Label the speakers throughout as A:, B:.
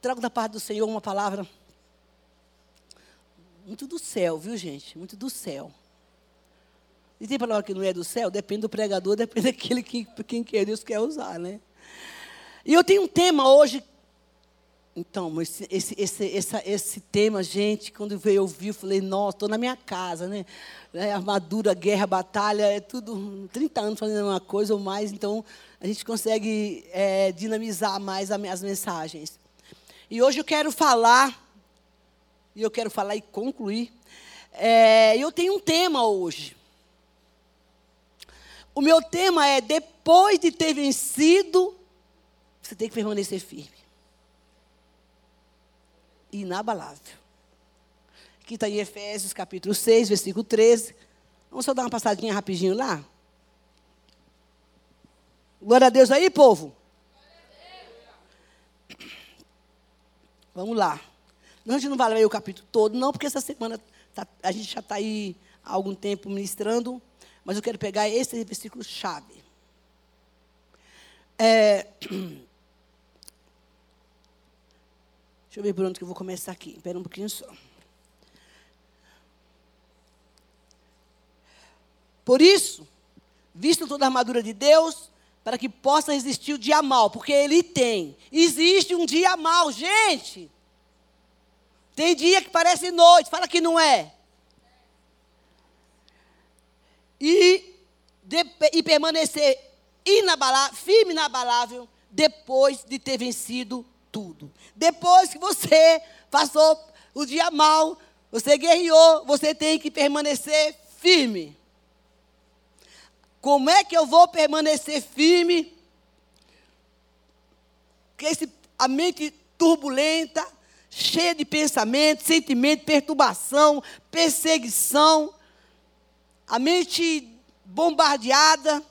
A: trago da parte do Senhor uma palavra muito do céu, viu, gente? Muito do céu. E tem palavra que não é do céu? Depende do pregador, depende daquele que quem quer Deus quer usar, né? E eu tenho um tema hoje. Então, esse, esse, esse, esse, tema, gente, quando veio ouvir, eu falei, nossa, estou na minha casa, né? É, armadura, guerra, batalha, é tudo 30 anos fazendo uma coisa ou mais, então a gente consegue é, dinamizar mais as mensagens. E hoje eu quero falar, e eu quero falar e concluir. É, eu tenho um tema hoje. O meu tema é: depois de ter vencido, você tem que permanecer firme. Inabalável. Aqui está em Efésios capítulo 6, versículo 13. Vamos só dar uma passadinha rapidinho lá? Glória a Deus aí, povo. Vamos lá. a gente não vai ler o capítulo todo, não, porque essa semana tá, a gente já está aí há algum tempo ministrando, mas eu quero pegar esse versículo chave. É, deixa eu ver por onde que eu vou começar aqui. Espera um pouquinho só. Por isso, visto toda a armadura de Deus, para que possa resistir o dia mal, porque ele tem. Existe um dia mal, gente. Tem dia que parece noite, fala que não é. E, de, e permanecer inabalável, firme e inabalável, depois de ter vencido tudo. Depois que você passou o dia mal, você guerreou, você tem que permanecer firme. Como é que eu vou permanecer firme? Que esse, a mente turbulenta, cheia de pensamento, sentimento, perturbação, perseguição, a mente bombardeada.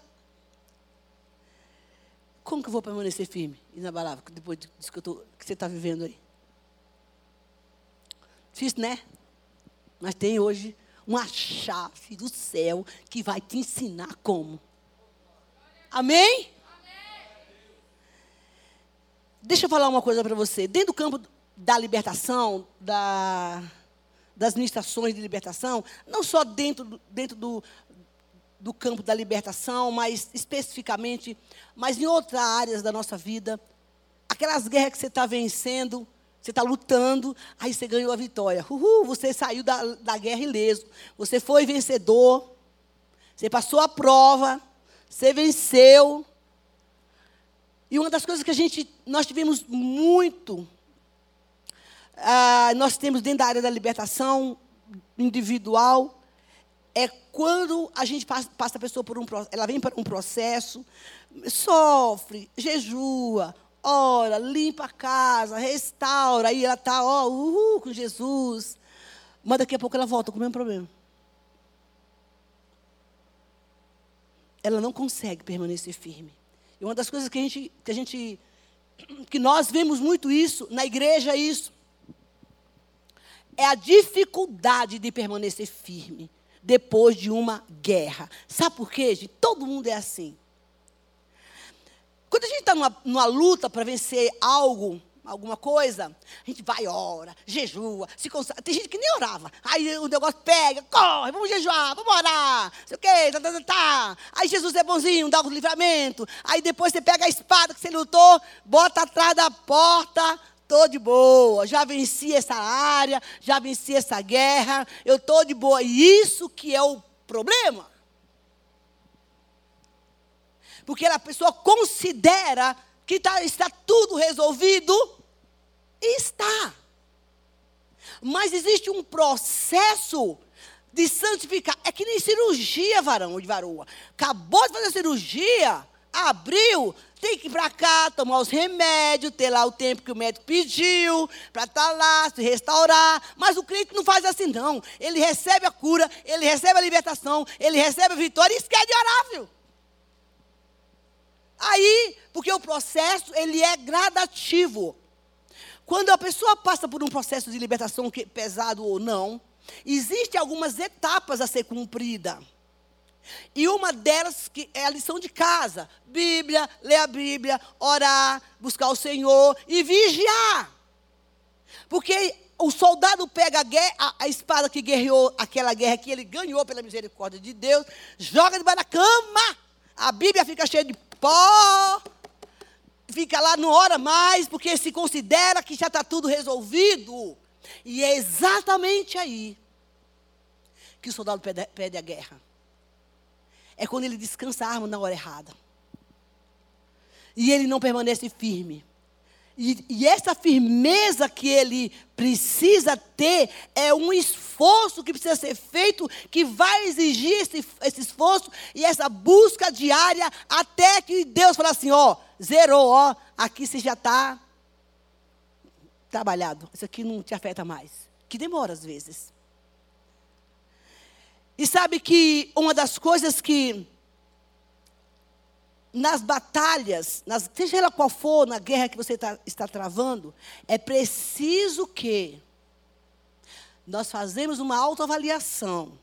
A: Como que eu vou permanecer firme, inabalável, depois disso que, tô, que você está vivendo aí? Difícil, né? Mas tem hoje uma chave do céu que vai te ensinar como. Amém? Deixa eu falar uma coisa para você. Dentro do campo da libertação, da, das ministrações de libertação, não só dentro, dentro do, do campo da libertação, mas especificamente, mas em outras áreas da nossa vida, aquelas guerras que você está vencendo, você está lutando, aí você ganhou a vitória. Uhul, você saiu da, da guerra ileso. Você foi vencedor. Você passou a prova. Você venceu. E uma das coisas que a gente, nós tivemos muito, ah, nós temos dentro da área da libertação individual, é quando a gente passa, passa a pessoa por um ela vem para um processo, sofre, jejua, ora, limpa a casa, restaura, aí ela está, ó, uhul, com Jesus. Mas daqui a pouco ela volta com o mesmo problema. Ela não consegue permanecer firme. E uma das coisas que a gente, que a gente, que nós vemos muito isso, na igreja é isso, é a dificuldade de permanecer firme depois de uma guerra. Sabe por quê, gente? Todo mundo é assim. Quando a gente está numa, numa luta para vencer algo, alguma coisa, a gente vai, ora, jejua, se consagra. Tem gente que nem orava. Aí o negócio pega, corre, vamos jejuar, vamos orar, sei o quê, tá, tá, tá, tá. Aí Jesus é bonzinho, dá o livramento. Aí depois você pega a espada que você lutou, bota atrás da porta, estou de boa, já venci essa área, já venci essa guerra, eu estou de boa. E isso que é o problema. Porque a pessoa considera que tá, está tudo resolvido. E está. Mas existe um processo de santificar. É que nem cirurgia, varão de varoa. Acabou de fazer cirurgia, abriu, tem que ir para cá, tomar os remédios, ter lá o tempo que o médico pediu, para estar tá lá, se restaurar. Mas o crente não faz assim, não. Ele recebe a cura, ele recebe a libertação, ele recebe a vitória e esquece de orar, viu? Aí, porque o processo, ele é gradativo. Quando a pessoa passa por um processo de libertação que, pesado ou não, existem algumas etapas a ser cumprida. E uma delas que é a lição de casa: Bíblia, ler a Bíblia, orar, buscar o Senhor e vigiar. Porque o soldado pega a, guerra, a, a, espada que guerreou aquela guerra que ele ganhou pela misericórdia de Deus, joga debaixo da cama. A Bíblia fica cheia de pó. Fica lá, não ora mais, porque se considera que já está tudo resolvido. E é exatamente aí que o soldado pede, pede a guerra. É quando ele descansa a arma na hora errada. E ele não permanece firme. E, e, essa firmeza que ele precisa ter é um esforço que precisa ser feito, que vai exigir esse, esse esforço e essa busca diária, até que Deus fala assim: ó, zerou, ó, aqui você já está trabalhado, isso aqui não te afeta mais. Que demora às vezes. E sabe que uma das coisas que nas batalhas, nas, seja ela qual for, na guerra que você tá, está travando, é preciso que nós fazemos uma autoavaliação.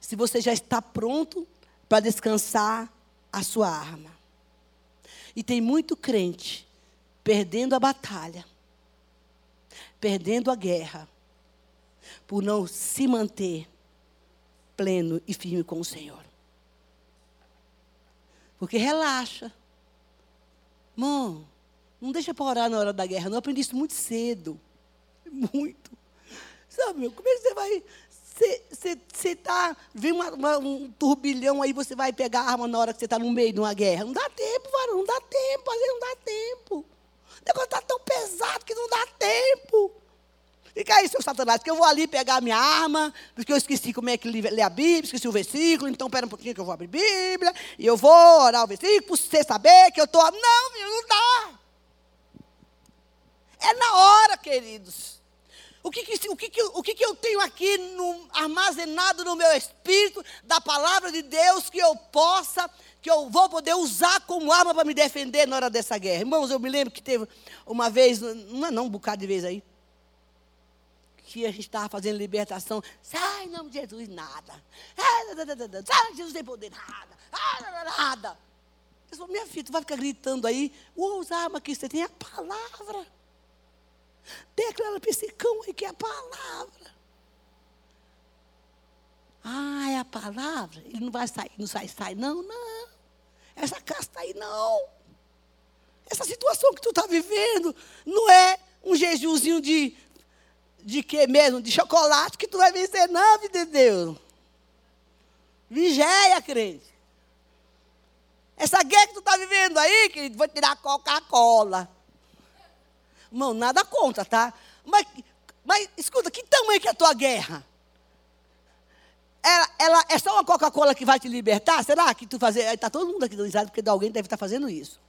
A: Se você já está pronto para descansar a sua arma. E tem muito crente perdendo a batalha, perdendo a guerra, por não se manter pleno e firme com o Senhor. Porque relaxa. Mão, não deixa para orar na hora da guerra. Não aprendi isso muito cedo. Muito. Sabe, meu, como é que você vai. Você está. Vem uma, uma, um turbilhão aí, você vai pegar a arma na hora que você está no meio de uma guerra. Não dá tempo, varão, não dá tempo, às vezes não dá tempo. O negócio está tão pesado que não dá tempo. Fica aí, seu Satanás, que eu vou ali pegar a minha arma, porque eu esqueci como é que lê a Bíblia, esqueci o versículo, então espera um pouquinho que eu vou abrir Bíblia, e eu vou orar o versículo, para você saber que eu estou. Não, meu, não dá. É na hora, queridos. O que, que, o que, que, o que, que eu tenho aqui no, armazenado no meu espírito da palavra de Deus que eu possa, que eu vou poder usar como arma para me defender na hora dessa guerra? Irmãos, eu me lembro que teve uma vez, não é não, um bocado de vez aí, que a gente estava fazendo libertação. Sai, em nome de Jesus, nada. Sai, Jesus tem poder, nada. Nada. Eu falei, minha filha, tu vai ficar gritando aí. Usa a arma que você tem, a palavra. Declara para esse cão aí que é a palavra. Ah, é a palavra? Ele não vai sair, não sai, sai, não, não. Essa casa está aí, não. Essa situação que tu está vivendo não é um jejuzinho de de que mesmo? De chocolate que tu vai vencer, não, vida de Deus. Vigeia, crente. Essa guerra que tu está vivendo aí, que vou tirar Coca-Cola. Irmão, nada contra, tá? Mas, mas escuta, que tamanho que é a tua guerra? Ela, ela é só uma Coca-Cola que vai te libertar? Será que tu fazer? Está todo mundo aqui dando porque alguém deve estar fazendo isso.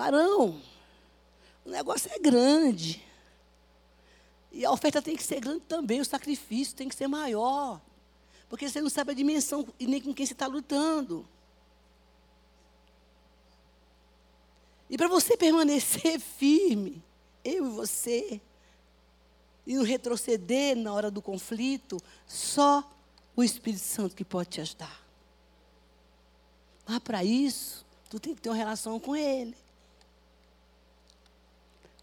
A: Varão, o negócio é grande. E a oferta tem que ser grande também, o sacrifício tem que ser maior. Porque você não sabe a dimensão e nem com quem você está lutando. E para você permanecer firme, eu e você, e não retroceder na hora do conflito, só o Espírito Santo que pode te ajudar. Mas para isso, tu tem que ter uma relação com Ele.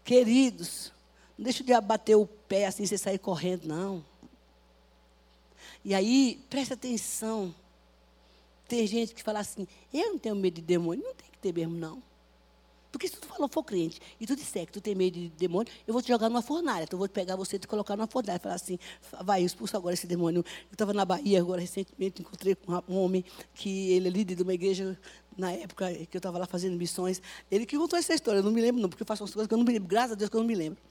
A: Queridos, não deixe de abater o pé assim, você sair correndo, não. E aí, preste atenção. Tem gente que fala assim, eu não tenho medo de demônio. Não tem que ter mesmo, não. Porque se tu falou, for crente, e tu disser que tu tem medo de demônio, eu vou te jogar numa fornalha. Então eu vou pegar você e te colocar numa fornalha. Falar assim, vai, expulsa agora esse demônio. Eu estava na Bahia agora, recentemente, encontrei com um homem que ele é líder de uma igreja, na época que eu estava lá fazendo missões. Ele que contou essa história, eu não me lembro não, porque eu faço umas coisas que eu não me lembro. Graças a Deus que eu não me lembro.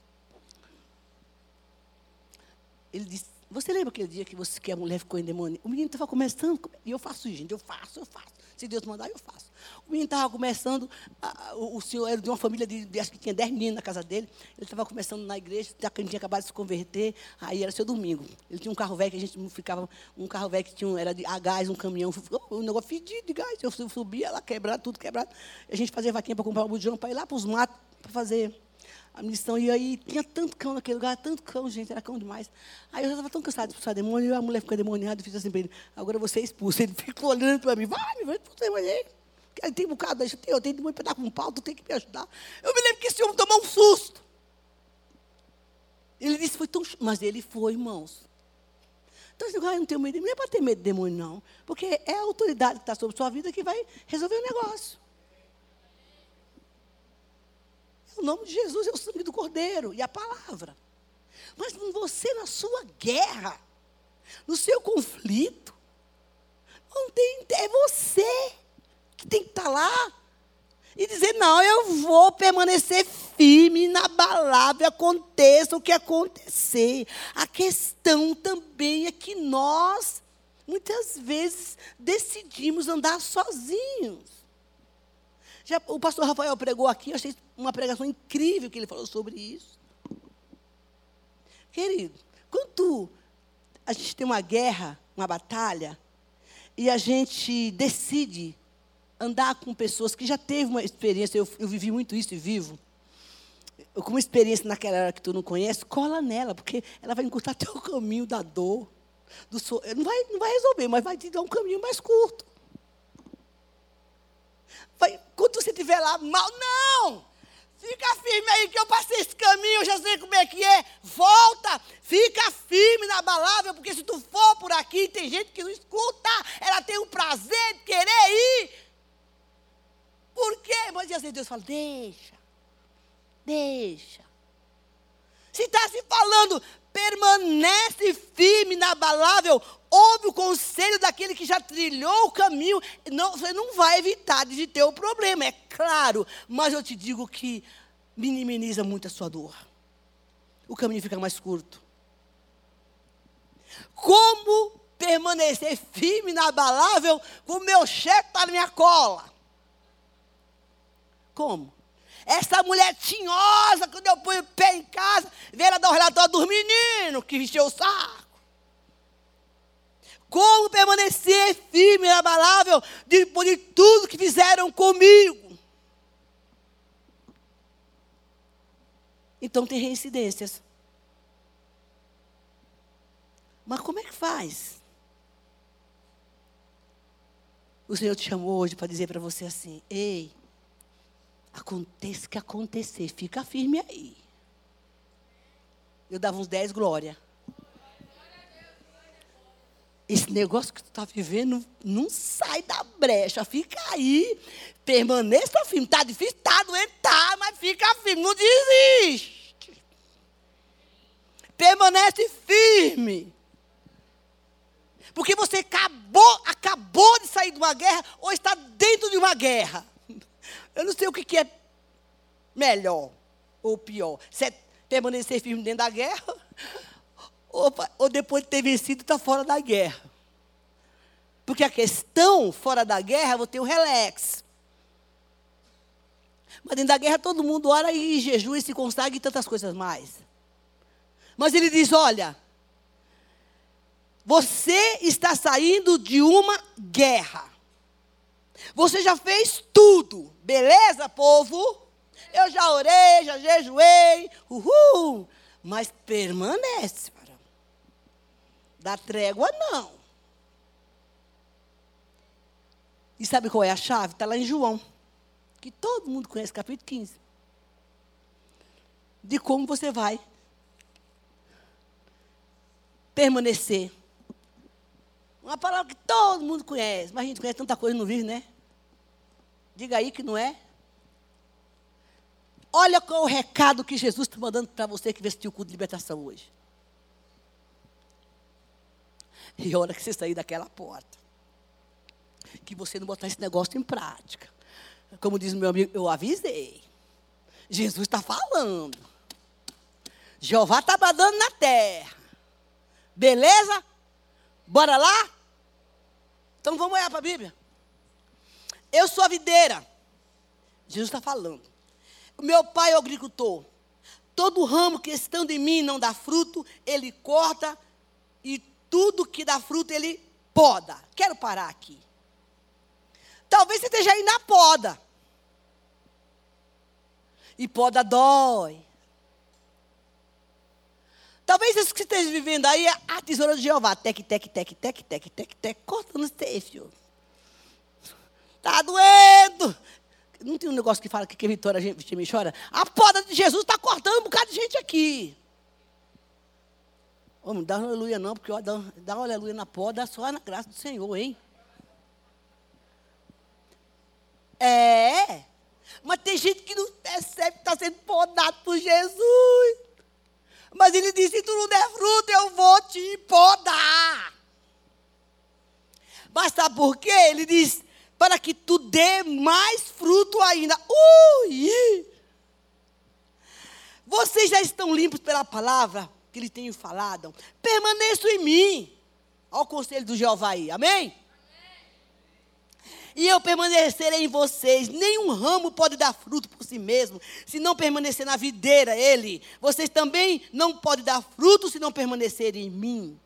A: Ele disse, você lembra aquele dia que, você, que a mulher ficou em demônio? O menino estava começando, e eu faço isso, gente, eu faço, eu faço. Se Deus mandar, eu faço. O menino estava começando, a, o, o, senhor era de uma família de, de, acho que tinha dez meninos na casa dele. Ele estava começando na igreja, já que ele tinha acabado de se converter, aí era seu domingo. Ele tinha um carro velho que a gente ficava, um carro velho que tinha, era de, a gás, um caminhão, um negócio fedido de gás. Eu subia lá, quebrado, tudo quebrado. A gente fazia vaquinha para comprar um bujão, para ir lá para os matos, para fazer a missão. E aí tinha tanto cão naquele lugar, tanto cão, gente, era cão demais. Aí eu já estava tão cansado de expulsar demônio, e a mulher ficou demoniada, e fiz assim para ele, agora você é expulso. Ele ficou olhando para mim, vai, vai expulsar demônio aí. Tem um bocado, eu tenho, eu tenho demônio para dar com um pau, tu tem que me ajudar. Eu me lembro que esse homem tomou um susto. Ele disse, foi tão. Mas ele foi, irmãos. Então, eu não tenho medo, não é para ter medo de demônio, não. Porque é a autoridade que está sobre sua vida que vai resolver o negócio. O nome de Jesus é o sangue do Cordeiro e a palavra. Mas você, na sua guerra, no seu conflito, não tem, é você que tem que estar tá lá e dizer: não, eu vou permanecer firme, inabalável, aconteça o que acontecer. A questão também é que nós, muitas vezes, decidimos andar sozinhos. Já, o pastor Rafael pregou aqui, eu achei uma pregação incrível que ele falou sobre isso. Querido, quando a gente tem uma guerra, uma batalha, e a gente decide andar com pessoas que já teve uma experiência, eu, eu vivi muito isso e vivo. Eu, com uma experiência naquela hora que tu não conhece, cola nela, porque ela vai encurtar o caminho da dor. Do so... não, vai, não vai resolver, mas vai te dar um caminho mais curto. Vai, quando você estiver lá mal, não! Fica firme aí que eu passei esse caminho, eu já sei como é que é. Volta, fica firme na palavra, porque se tu for por aqui, tem gente que não escuta, ela tem o prazer de querer ir. Por quê? Mas às vezes Deus fala, deixa, deixa. Se está se falando, permanece firme, inabalável, ouve o conselho daquele que já trilhou o caminho, não, você não vai evitar de ter o problema, é claro, mas eu te digo que minimiza muito a sua dor. O caminho fica mais curto. Como permanecer firme, inabalável, com o meu chefe para minha cola? Como? Essa mulher tinhosa, quando eu ponho o pé em casa, vê ela dar o relatório dos meninos que encheu o saco. Como permanecer firme e inabalável depois de tudo que fizeram comigo? Então tem reincidências. Mas como é que faz? O Senhor te chamou hoje para dizer para você assim: ei, aconteça o que acontecer, fica firme aí. Eu dava uns 10 glória. Esse negócio que tu está vivendo não sai da brecha. Fica aí. Permaneça firme. Está difícil, está doente, tá, mas fica firme. Não desiste. Permanece firme. Porque você acabou, acabou de sair de uma guerra ou está dentro de uma guerra. Eu não sei o que, que é melhor ou pior. Se é permanecer firme dentro da guerra ou, ou depois de ter vencido, está fora da guerra. Porque a questão fora da guerra, vou ter o relax. Mas dentro da guerra todo mundo ora e jejua e se consagra e tantas coisas mais. Mas ele diz: olha, você está saindo de uma guerra. Você já fez tudo. Beleza, povo? Eu já orei, já jejuei. Uhul. Mas permanece. Da trégua, não. E sabe qual é a chave? Está lá em João. Que todo mundo conhece, capítulo 15. De como você vai permanecer. Uma palavra que todo mundo conhece, mas a gente conhece tanta coisa e não né? Diga aí que não é. Olha qual é o recado que Jesus está mandando para você que vestiu o culto de libertação hoje. E a hora que você sair daquela porta, que você não botar esse negócio em prática. Como diz meu amigo, eu avisei. Jesus está falando. Jeová está bradando na terra. Beleza? Bora lá? Então vamos olhar para a Bíblia. Eu sou a videira. Jesus está falando. Meu pai é o agricultor. Todo ramo que estando em mim não dá fruto, ele corta e tudo que dá fruto ele poda. Quero parar aqui. Talvez você esteja aí na poda. E poda dói. Talvez isso que você esteja vivendo aí é a tesoura de Jeová. Tec, tec, tec, tec, tec, tec, tec, cortando você, filho. Está doendo. não tem um negócio que fala que, que a vitória a gente me chora? A poda de Jesus está cortando um bocado de gente aqui. Vamos, dá um aleluia não, porque ó, dá, dá aleluia na poda só na graça do Senhor, hein? É. Mas tem gente que não percebe que está sendo podado por Jesus. Mas ele disse: se tu não der fruto, eu vou te podar. Mas sabe por quê? Ele diz: para que tu dê mais fruto ainda. Ui! Vocês já estão limpos pela palavra que lhe tenho falado. Permaneçam em mim. Olha o conselho do Jeová aí. Amém? e eu permanecerei em vocês. Nenhum ramo pode dar fruto por si mesmo, se não permanecer na videira, ele. Vocês também não podem dar fruto se não permanecerem em mim.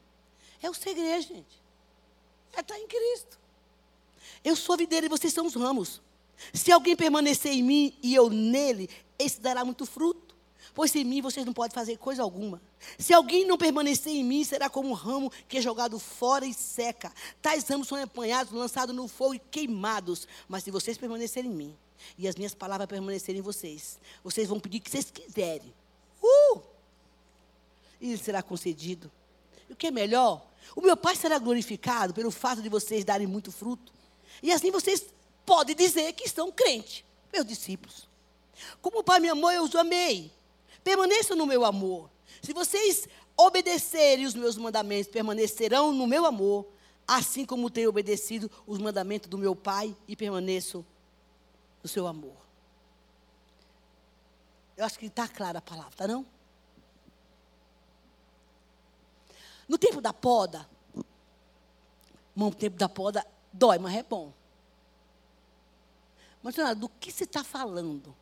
A: É o segredo, gente. É estar em Cristo. Eu sou a videira e vocês são os ramos. Se alguém permanecer em mim e eu nele, esse dará muito fruto pois sem mim vocês não podem fazer coisa alguma. Se alguém não permanecer em mim, será como um ramo que é jogado fora e seca. Tais ramos são apanhados, lançados no fogo e queimados. Mas se vocês permanecerem em mim, e as minhas palavras permanecerem em vocês, vocês vão pedir o que vocês quiserem. Uh! E será concedido. E o que é melhor? O meu Pai será glorificado pelo fato de vocês darem muito fruto. E assim vocês podem dizer que estão crentes, meus discípulos. Como o Pai me amou, eu os amei. Permaneçam no meu amor. Se vocês obedecerem os meus mandamentos, permanecerão no meu amor, assim como tenho obedecido os mandamentos do meu Pai e permaneço no seu amor. Eu acho que está clara a palavra, tá não? No tempo da poda, no tempo da poda dói, mas é bom. Mas, do que você está falando?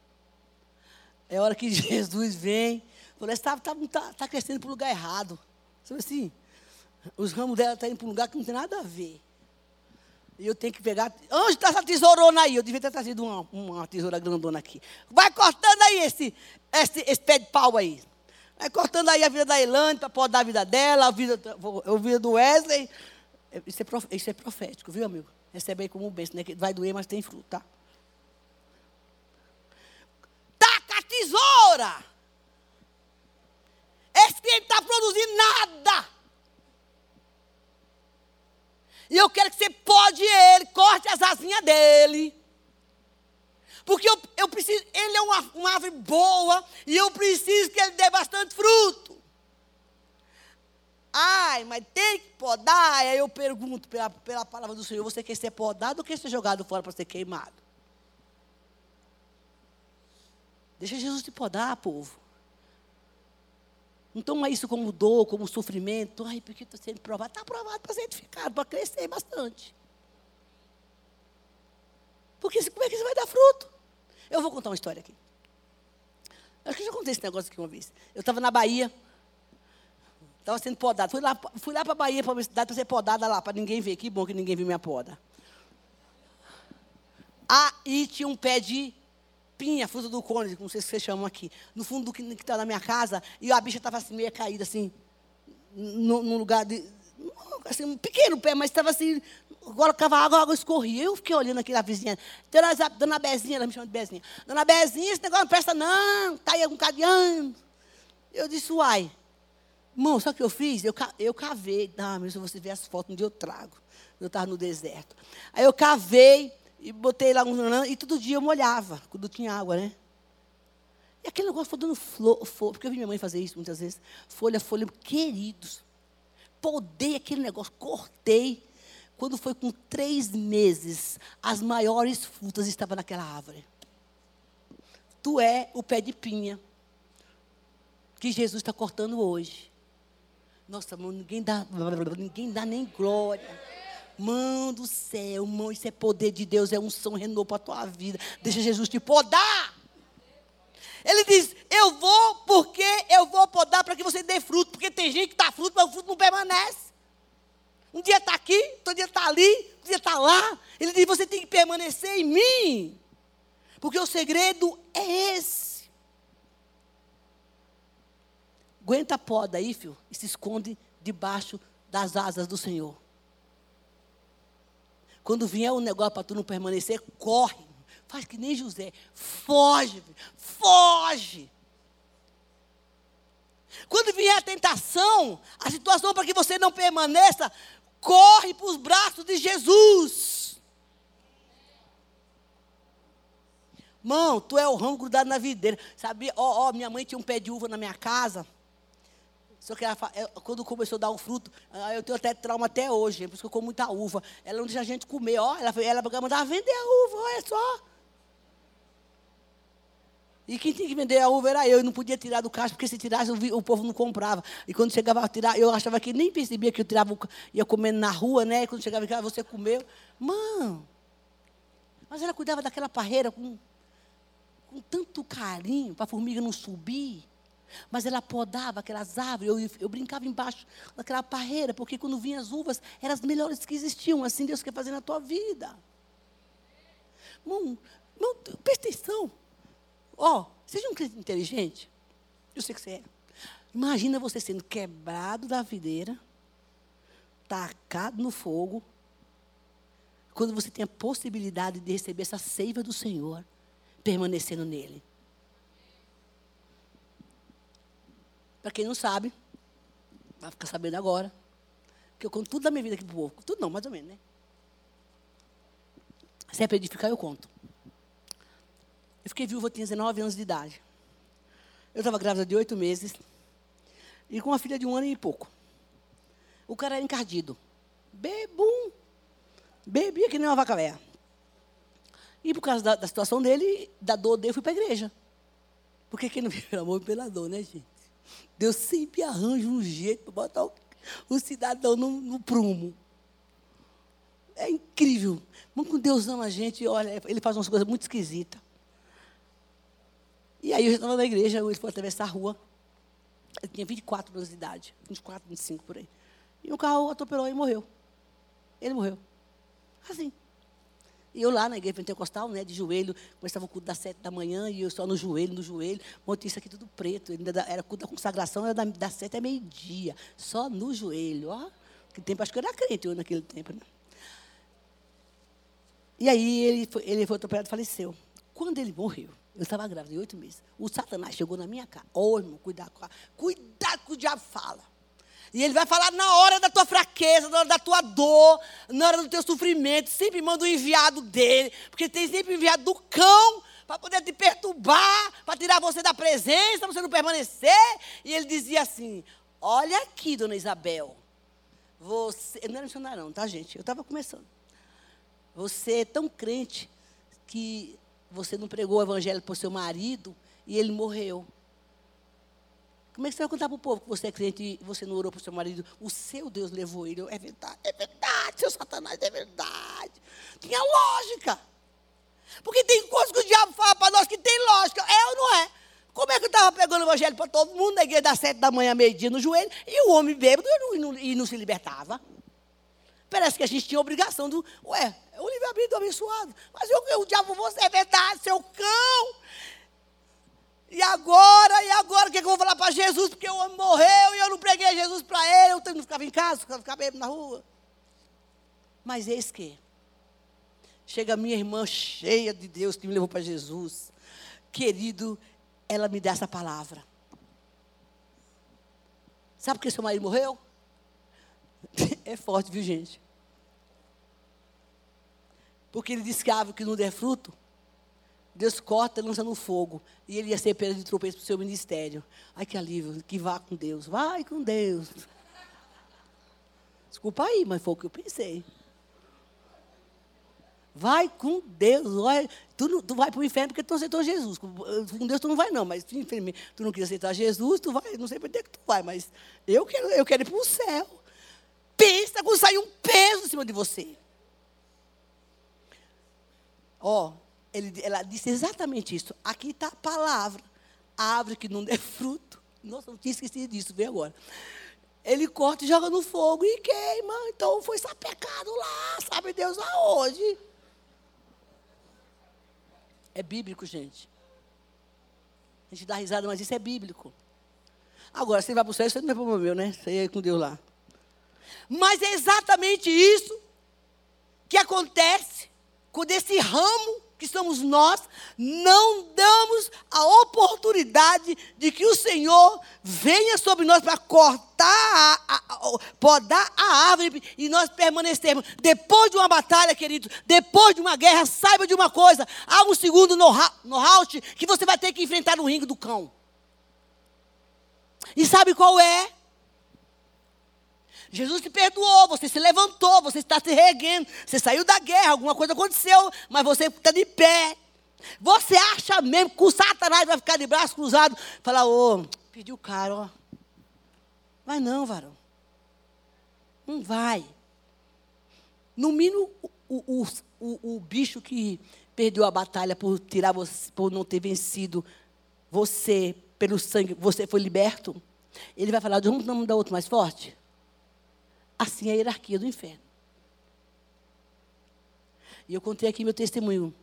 A: É hora que Jesus vem. Falei, está tá, tá, tá crescendo para o lugar errado. Sabe assim? Os ramos dela estão tá indo para um lugar que não tem nada a ver. E eu tenho que pegar. Onde está essa tesourona aí? Eu devia ter trazido uma, uma tesoura grandona aqui. Vai cortando aí esse, esse, esse pé de pau aí. Vai cortando aí a vida da Elane para podar a vida dela, a vida, a vida do Wesley. Isso é, prof, isso é profético, viu, amigo? Recebe aí como um bênção, né? Vai doer, mas tem fruto, tá? Tesoura. Esse cliente está produzindo nada. E eu quero que você pode ele, corte as asinhas dele. Porque eu, eu preciso, ele é uma, uma árvore boa e eu preciso que ele dê bastante fruto. Ai, mas tem que podar. Aí eu pergunto pela, pela palavra do Senhor: você quer ser podado ou quer ser jogado fora para ser queimado? Deixa Jesus te podar, povo. Não toma isso como dor, como sofrimento. Ai, porque estou sendo provado. Está provado para ser edificado, para crescer bastante. Porque como é que você vai dar fruto? Eu vou contar uma história aqui. Acho que eu já contei esse negócio aqui uma vez. Eu estava na Bahia. Estava sendo podado. Fui lá, fui lá para a Bahia, para a cidade, para ser podada lá, para ninguém ver. Que bom que ninguém viu minha poda. Aí tinha um pé de pinha, fruta do cone, como vocês chamam aqui, no fundo do que está na minha casa, e a bicha estava assim, meio caída, assim, num lugar de. Assim, um pequeno pé, mas estava assim, colocava água, a água escorria. Eu fiquei olhando aqui na vizinha. Dona, dona Bezinha, ela me chama de Bezinha. Dona Bezinha, esse negócio não presta, não, está aí um cadeando. Eu disse, uai. Irmão, sabe o que eu fiz? Eu, eu cavei. Ah, mas se você ver as fotos, dia eu trago. Eu estava no deserto. Aí eu cavei, e botei lá um e todo dia eu molhava, quando tinha água, né? E aquele negócio foi dando flor, flor, porque eu vi minha mãe fazer isso muitas vezes. Folha, folha, queridos. Podei aquele negócio, cortei. Quando foi com três meses, as maiores frutas estavam naquela árvore. Tu é o pé de pinha que Jesus está cortando hoje. Nossa, ninguém dá, ninguém dá nem glória. Mão do céu, mão, isso é poder de Deus, é um som renovo para a tua vida. Deixa Jesus te podar. Ele diz: Eu vou porque eu vou podar para que você dê fruto. Porque tem gente que dá fruto, mas o fruto não permanece. Um dia está aqui, outro dia está ali, outro dia está lá. Ele diz: Você tem que permanecer em mim. Porque o segredo é esse. Aguenta a poda aí, filho, e se esconde debaixo das asas do Senhor. Quando vier um negócio para tu não permanecer, corre. Faz que nem José. Foge, foge. Quando vier a tentação, a situação para que você não permaneça, corre para os braços de Jesus. Mão, tu é o ramo grudado na videira. Sabia? Ó, ó, minha mãe tinha um pé de uva na minha casa. Só que ela, quando começou a dar o fruto, ah, eu tenho até trauma até hoje, por isso eu como muita uva. Ela não deixa a gente comer, ó. Ela, ela mandava vender a uva, olha só. E quem tinha que vender a uva era eu, eu não podia tirar do caixa, porque se tirasse o, o povo não comprava. E quando chegava a tirar, eu achava que nem percebia que eu tirava, ia comendo na rua, né? E quando chegava em casa, você comeu. Mano, mas ela cuidava daquela parreira com, com tanto carinho, para a formiga não subir. Mas ela podava aquelas árvores, eu, eu brincava embaixo daquela parreira, porque quando vinham as uvas, eram as melhores que existiam. Assim Deus quer fazer na tua vida. Irmão, irmão presta atenção. Ó, oh, seja um crente inteligente. Eu sei que você é. Imagina você sendo quebrado da videira, tacado no fogo, quando você tem a possibilidade de receber essa seiva do Senhor, permanecendo nele. Para quem não sabe, vai ficar sabendo agora, que eu conto tudo da minha vida aqui para o povo. Tudo não, mais ou menos, né? Se é para edificar, eu conto. Eu fiquei viúva, eu tinha 19 anos de idade. Eu estava grávida de oito meses. E com uma filha de um ano e pouco. O cara era encardido. Bebum. Bebia que nem uma vaca velha. E por causa da, da, situação dele, da dor dele, eu fui para a igreja. Porque quem não vive pelo amor pela dor, né, gente? Deus sempre arranja um jeito para botar o, o cidadão no, no, prumo. É incrível. Mas quando Deus ama a gente, olha, ele faz umas coisas muito esquisitas. E aí eu estava na igreja, ele foi atravessar a rua. Eu tinha 24 anos de idade, 24, 25 por aí. E o carro atropelou e morreu. Ele morreu. Assim. E eu lá na igreja pentecostal, né, de joelho, começava o culto das sete da manhã, e eu só no joelho, no joelho, montei isso aqui tudo preto. Era culto da consagração, era das sete a meio-dia, só no joelho. Ó, que tempo, acho que eu era crente eu naquele tempo. Né? E aí ele foi, ele foi atropelado e faleceu. Quando ele morreu, eu estava grávida de oito meses. O Satanás chegou na minha casa. Ô, oh, irmão, cuidado cuidado com o diabo fala. E ele vai falar na hora da tua fraqueza, na hora da tua dor, na hora do teu sofrimento. Sempre manda o um enviado dele. Porque tem sempre enviado do cão para poder te perturbar, para tirar você da presença, para você não permanecer. E ele dizia assim: Olha aqui, dona Isabel. Você. Não era missionário, não, tá, gente? Eu estava começando. Você é tão crente que você não pregou o evangelho para o seu marido e ele morreu. Como é que você vai contar para o povo que você é crente e você não orou para o seu marido? O seu Deus levou ele. É verdade, é verdade, seu Satanás, é verdade. Tinha lógica. Porque tem coisas que o diabo fala para nós que tem lógica. É ou não é? Como é que eu estava pegando o evangelho para todo mundo na igreja das sete da manhã, meio-dia, no joelho, e o homem bêbado e não, e não se libertava? Parece que a gente tinha obrigação do. Ué, é o livre-arbítrio abençoado. Mas eu, o diabo, você é verdade, seu cão. E agora, e agora, o que, é que eu vou falar para Jesus? Porque o homem morreu e eu não preguei Jesus para ele, eu não ficava em casa, ficava bebendo na rua. Mas eis que chega minha irmã cheia de Deus que me levou para Jesus. Querido, ela me dá essa palavra. Sabe por que seu marido morreu? É forte, viu, gente? Porque ele disse que a árvore que não der fruto, Deus corta lança no fogo. E ele ia ser pedra de tropeço para o seu ministério. Ai, que alívio, que vá com Deus. Vai com Deus. Desculpa aí, mas foi o que eu pensei. Vai com Deus. Vai. Tu, não, tu vai para o inferno porque tu aceitou Jesus. Com Deus tu não vai, não. Mas tu, tu não quis aceitar Jesus, tu vai. Não sei por que tu vai, mas eu quero, eu quero ir para o céu. Pensa quando sair um peso em cima de você. Ó, ele, ela disse exatamente isso. Aqui está a palavra. A árvore que não der fruto. Nossa, não tinha esquecido disso, vem agora. Ele corta e joga no fogo e queima. Então foi sapecado lá, sabe Deus aonde. É bíblico, gente. A gente dá risada, mas isso é bíblico. Agora, você vai para o céu, isso não é problema meu, né? Você é com Deus lá. Mas é exatamente isso que acontece quando esse ramo que somos nós, não damos a oportunidade de que o Senhor venha sobre nós para cortar, a, a, podar a árvore e nós permanecermos. Depois de uma batalha, querido, depois de uma guerra, saiba de uma coisa: há um segundo nocaute que você vai ter que enfrentar no ringue do cão. E sabe qual é? Jesus te perdoou, você se levantou, você está se reguendo, você saiu da guerra, alguma coisa aconteceu, mas você está de pé. Você acha mesmo que o Satanás vai ficar de braço cruzado? Falar, ô, oh, pediu caro, ó. Vai não, varão. Não vai. No mínimo, o, o, o, o bicho que perdeu a batalha por tirar você, por não ter vencido você pelo sangue, você foi liberto. Ele vai falar não dá outro mais forte. Assim é a hierarquia do inferno. E eu contei aqui meu testemunho,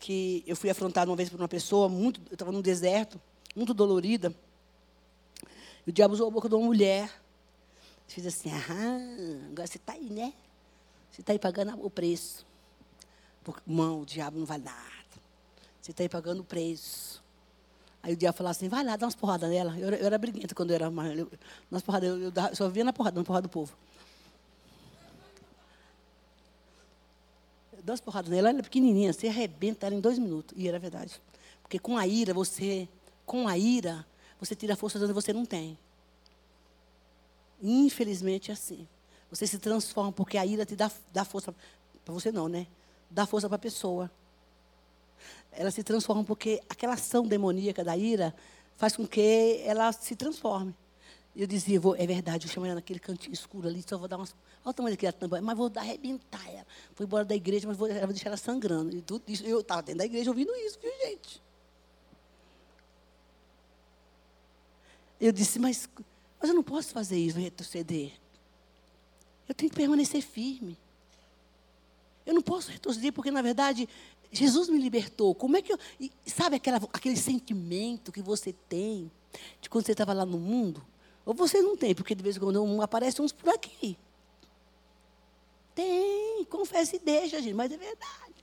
A: que eu fui afrontado uma vez por uma pessoa, muito, eu estava num deserto, muito dolorida. E o diabo usou a boca de uma mulher. Fiz assim, ah, agora você está aí, né? Você está aí pagando o preço. Porque, mão, o diabo não vale nada. Você está aí pagando o preço. Aí o diabo falou assim, vai lá, dá umas porradas nela. Eu, eu era briguenta quando eu era mais. Eu, eu, eu, eu só via na porrada, na porrada do povo. Dou umas porradas nela, ela é pequenininha, você arrebenta ela em dois minutos. E era verdade. Porque com a ira, você, com a ira, você tira a força de onde você não tem. Infelizmente é assim. Você se transforma, porque a ira te dá, dá força. Para você não, né? Dá força para a pessoa. Ela se transforma porque aquela ação demoníaca da ira faz com que ela se transforme. Eu dizia, vou, é verdade, eu chamo ela naquele cantinho escuro ali, só vou dar umas. Olha o tamanho daquela tampa, mas vou dar, arrebentar ela. Fui embora da igreja, mas vou, vou deixar ela sangrando. E tudo isso, eu estava dentro da igreja ouvindo isso, viu, gente? Eu disse, mas, mas eu não posso fazer isso, retroceder. Eu tenho que permanecer firme. Eu não posso retroceder, porque, na verdade, Jesus me libertou. Como é que eu. Sabe aquela, aquele sentimento que você tem de quando você estava lá no mundo? Ou você não tem, porque de vez em quando um, aparece uns por aqui. Tem, confessa e deixa, gente, mas é verdade.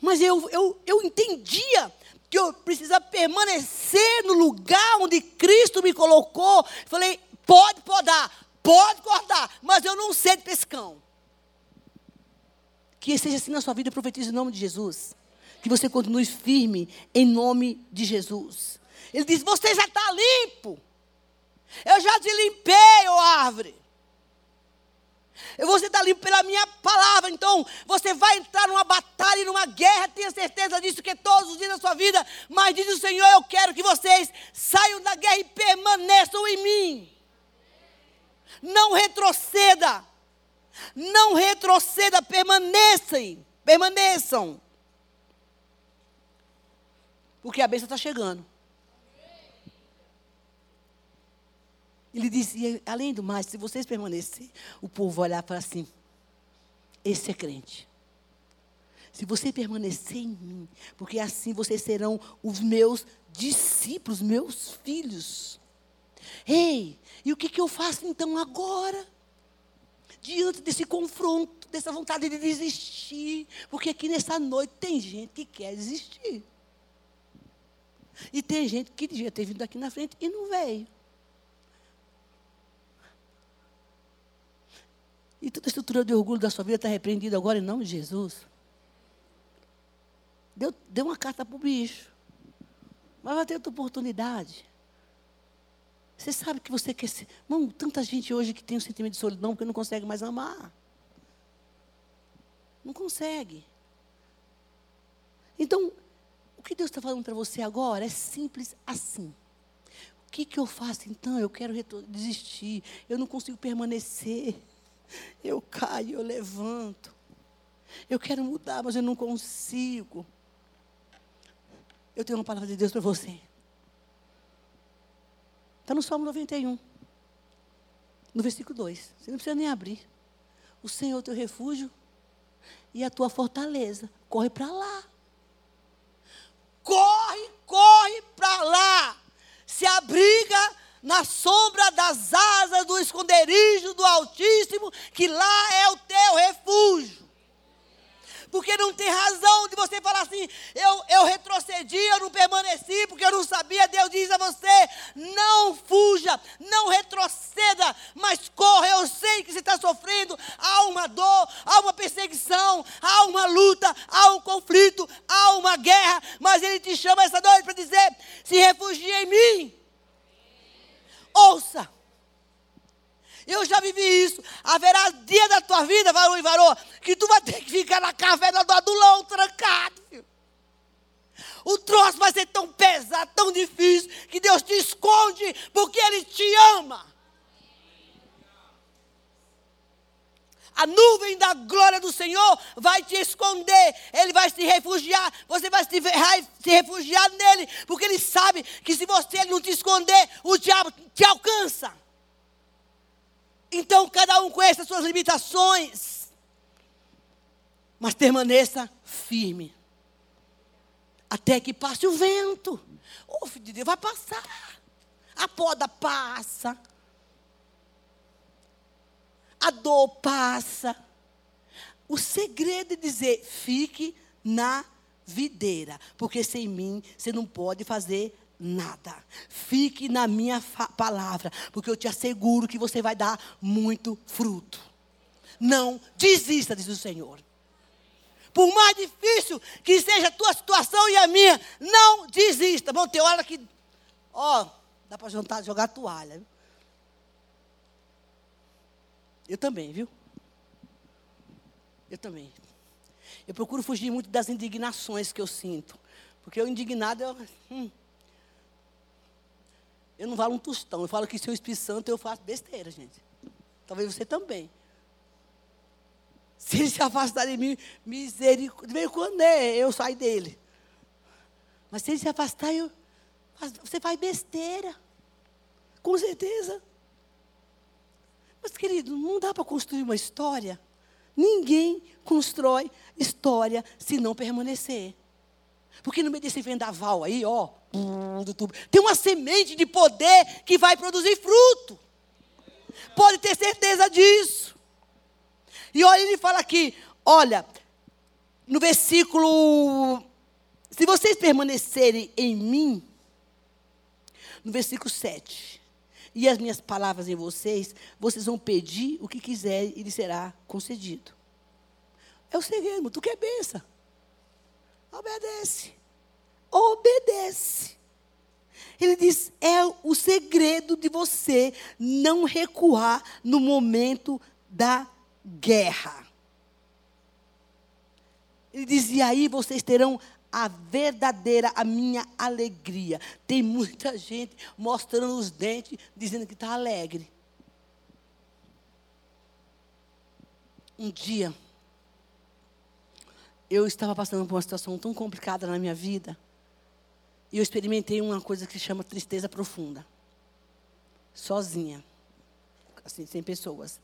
A: Mas eu, eu, eu entendia que eu precisava permanecer no lugar onde Cristo me colocou. Falei, pode podar, pode cortar, mas eu não sei de pescão. Que seja assim na sua vida, eu profetizo em nome de Jesus. Que você continue firme em nome de Jesus. Ele diz: Você já está limpo. Eu já te limpei, ó árvore. Você está limpo pela minha palavra. Então, você vai entrar numa batalha, numa guerra. Tenha certeza disso, que todos os dias da sua vida. Mas diz o Senhor: Eu quero que vocês saiam da guerra e permaneçam em mim. Não retroceda. Não retroceda, permaneçam. Permaneçam. Porque a bênção está chegando. Ele dizia, além do mais, se vocês permanecerem, o povo vai olhar para assim: esse é crente. Se você permanecer em mim, porque assim vocês serão os meus discípulos, meus filhos. Ei, e o que, que eu faço então agora? Diante desse confronto, dessa vontade de desistir. Porque aqui nessa noite tem gente que quer desistir. E tem gente que devia ter vindo aqui na frente e não veio. E toda a estrutura de orgulho da sua vida está repreendida agora em nome de Jesus. Deu, deu uma carta para o bicho. Mas vai ter outra oportunidade. Você sabe que você quer ser. Não, tanta gente hoje que tem um sentimento de solidão porque não consegue mais amar. Não consegue. Então, o que Deus está falando para você agora é simples assim. O que, que eu faço então? Eu quero desistir. Eu não consigo permanecer. Eu caio, eu levanto. Eu quero mudar, mas eu não consigo. Eu tenho uma palavra de Deus para você. Está no Salmo 91, no versículo 2. Você não precisa nem abrir. O Senhor é o teu refúgio e a tua fortaleza. Corre para lá. Corre, corre para lá. Se abriga na sombra das asas do esconderijo do Altíssimo, que lá é o teu refúgio. porque não tem razão de você falar assim, eu, eu retrocedi, eu não permaneci, porque eu não sabia. Deus diz a você: não fuja, não retroceda, mas corra. Eu sei que você está sofrendo, há uma dor, há uma perseguição, há uma luta, há um conflito, há uma guerra, mas Ele te chama essa noite para dizer: se refugie em mim. Ouça. Eu já vivi isso. Haverá dia da tua vida, varão e varô, que tu vai ter que ficar na caverna do adulão trancado, filho. O troço vai ser tão pesado, tão difícil, que Deus te esconde porque Ele te ama. A nuvem da glória do Senhor vai te esconder, Ele vai se refugiar, você vai se, se refugiar nele, porque Ele sabe que se você não te esconder, o diabo te alcança. Então, cada um conhece as suas limitações. Mas permaneça firme. Até que passe o vento. O filho de Deus vai passar. A poda passa. A dor passa. O segredo é dizer: fique na videira. Porque sem mim você não pode fazer nada. Fique na minha palavra, porque eu te asseguro que você vai dar muito fruto. Não desista, diz o Senhor. Por mais difícil que seja a tua situação e a minha, não desista. Bom, tem hora que, ó, dá para jogar, toalha. Eu também, viu? Eu também. Eu procuro fugir muito das indignações que eu sinto. Porque eu indignado, eu, hum, eu não falo um tostão. Eu falo que se eu Espírito Santo eu faço besteira, gente. Talvez você também. Se ele se afastar de mim, misericórdia. De vez em quando né, eu saio dele. Mas se ele se afastar, eu, você faz besteira. Com certeza. Mas, querido, não dá para construir uma história. Ninguém constrói história se não permanecer. Porque no meio desse vendaval aí, ó, tem uma semente de poder que vai produzir fruto. Pode ter certeza disso. E olha, ele fala aqui, olha, no versículo, se vocês permanecerem em mim, no versículo 7, e as minhas palavras em vocês, vocês vão pedir o que quiserem e lhe será concedido. É o segredo, tu quer benção. Obedece. Obedece. Ele diz: é o segredo de você não recuar no momento da guerra. Ele diz: e aí vocês terão a verdadeira, a minha alegria. Tem muita gente mostrando os dentes, dizendo que está alegre. Um dia, eu estava passando por uma situação tão complicada na minha vida, e eu experimentei uma coisa que se chama tristeza profunda. Sozinha. Assim, sem pessoas.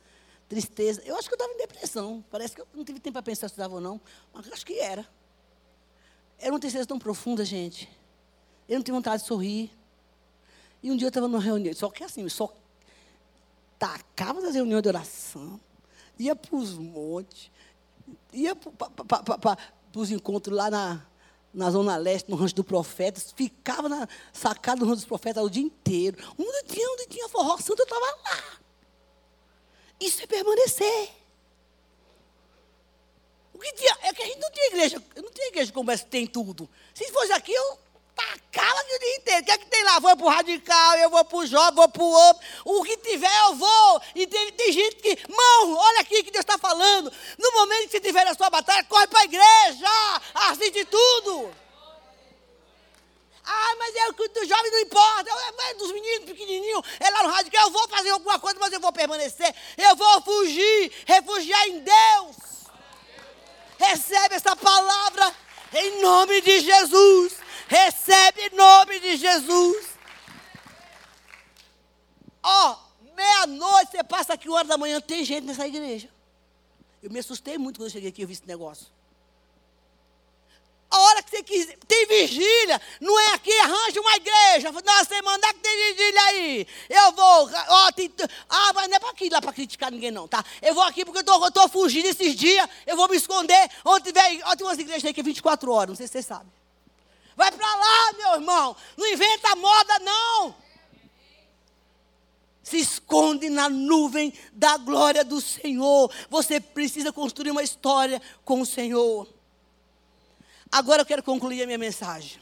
A: Tristeza. Eu acho que eu estava em depressão. Parece que eu não tive tempo para pensar se estava ou não, mas acho que era. Era uma tristeza tão profunda, gente. Eu não tinha vontade de sorrir. E um dia eu estava numa reunião, só que assim, só tacava nas reuniões de oração, ia para os montes, ia para os encontros lá na, na Zona Leste, no Rancho do Profeta, ficava na sacada do Rancho dos Profetas o dia inteiro. Onde tinha, onde tinha forró santo, eu estava lá. Isso é permanecer. O que tinha, é que a gente não tinha igreja, não tinha igreja como essa tem tudo. Se fosse aqui, eu tacava aqui o dia inteiro. O que é que tem lá? Vou para o radical, eu vou para o jovem, vou para o outro. O que tiver, eu vou. E tem, tem gente que, mão, olha aqui que Deus está falando. No momento que você tiver a sua batalha, corre para a igreja. Assiste tudo. Ah, mas é o que do jovem não importa. É dos meninos pequenininhos, é lá no radical. Eu vou fazer alguma coisa, mas eu vou permanecer. Eu vou fugir, refugiar em Deus. Recebe essa palavra em nome de Jesus. Recebe em nome de Jesus. Ó, oh, meia-noite, você passa aqui, hora da manhã, tem gente nessa igreja. Eu me assustei muito quando eu cheguei aqui e vi esse negócio. A hora que você quiser. Vigília. Não é aqui, arranja uma igreja. Na semana que tem vigília aí. Eu vou. Ó, tem, ah, mas não é para aqui lá para criticar ninguém, não, tá? Eu vou aqui porque eu estou fugindo esses dias. Eu vou me esconder. Onde tiver. Ó, tem umas igrejas aí que é 24 horas, não sei se você sabe. Vai para lá, meu irmão. Não inventa moda, não se esconde na nuvem da glória do Senhor. Você precisa construir uma história com o Senhor. Agora eu quero concluir a minha mensagem.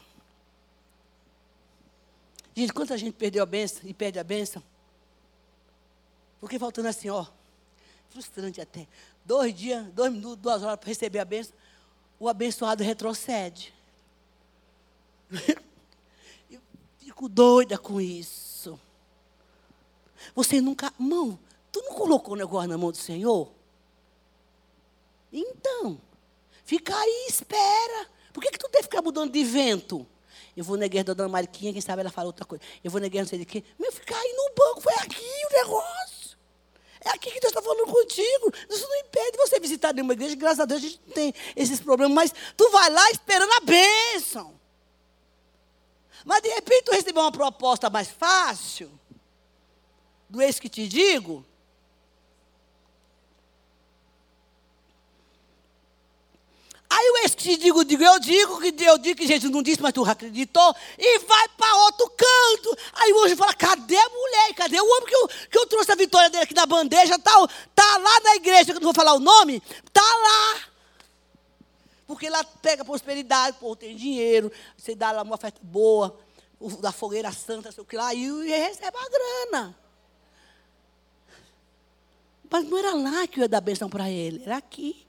A: Gente, quanta gente perdeu a benção e perde a benção? Porque faltando assim, ó, frustrante até. Dois dias, dois minutos, duas horas para receber a benção, o abençoado retrocede. Eu fico doida com isso. Você nunca. Mão, tu não colocou o negócio na mão do Senhor? Então, fica aí, espera. Por que, que tu deve ficar mudando de vento? Eu vou na igreja da dona Mariquinha, quem sabe ela fala outra coisa. Eu vou na igreja não sei de quê. Meu, fica aí no banco, foi aqui o negócio. É aqui que Deus está falando contigo. Isso não impede você visitar nenhuma igreja. Graças a Deus a gente não tem esses problemas. Mas tu vai lá esperando a bênção. Mas de repente tu recebeu uma proposta mais fácil do ex que te digo? Aí o ex te digo, digo, eu digo que eu digo que Jesus não disse, mas tu acreditou, e vai para outro canto. Aí o anjo fala: cadê a mulher? Cadê o homem que eu, que eu trouxe a vitória dele aqui na bandeja? Está tá lá na igreja, que eu não vou falar o nome, está lá. Porque lá pega prosperidade, pô, tem dinheiro, você dá lá uma festa boa, da fogueira santa, sei o que lá, e recebe a grana. Mas não era lá que eu ia dar bênção para ele, era aqui.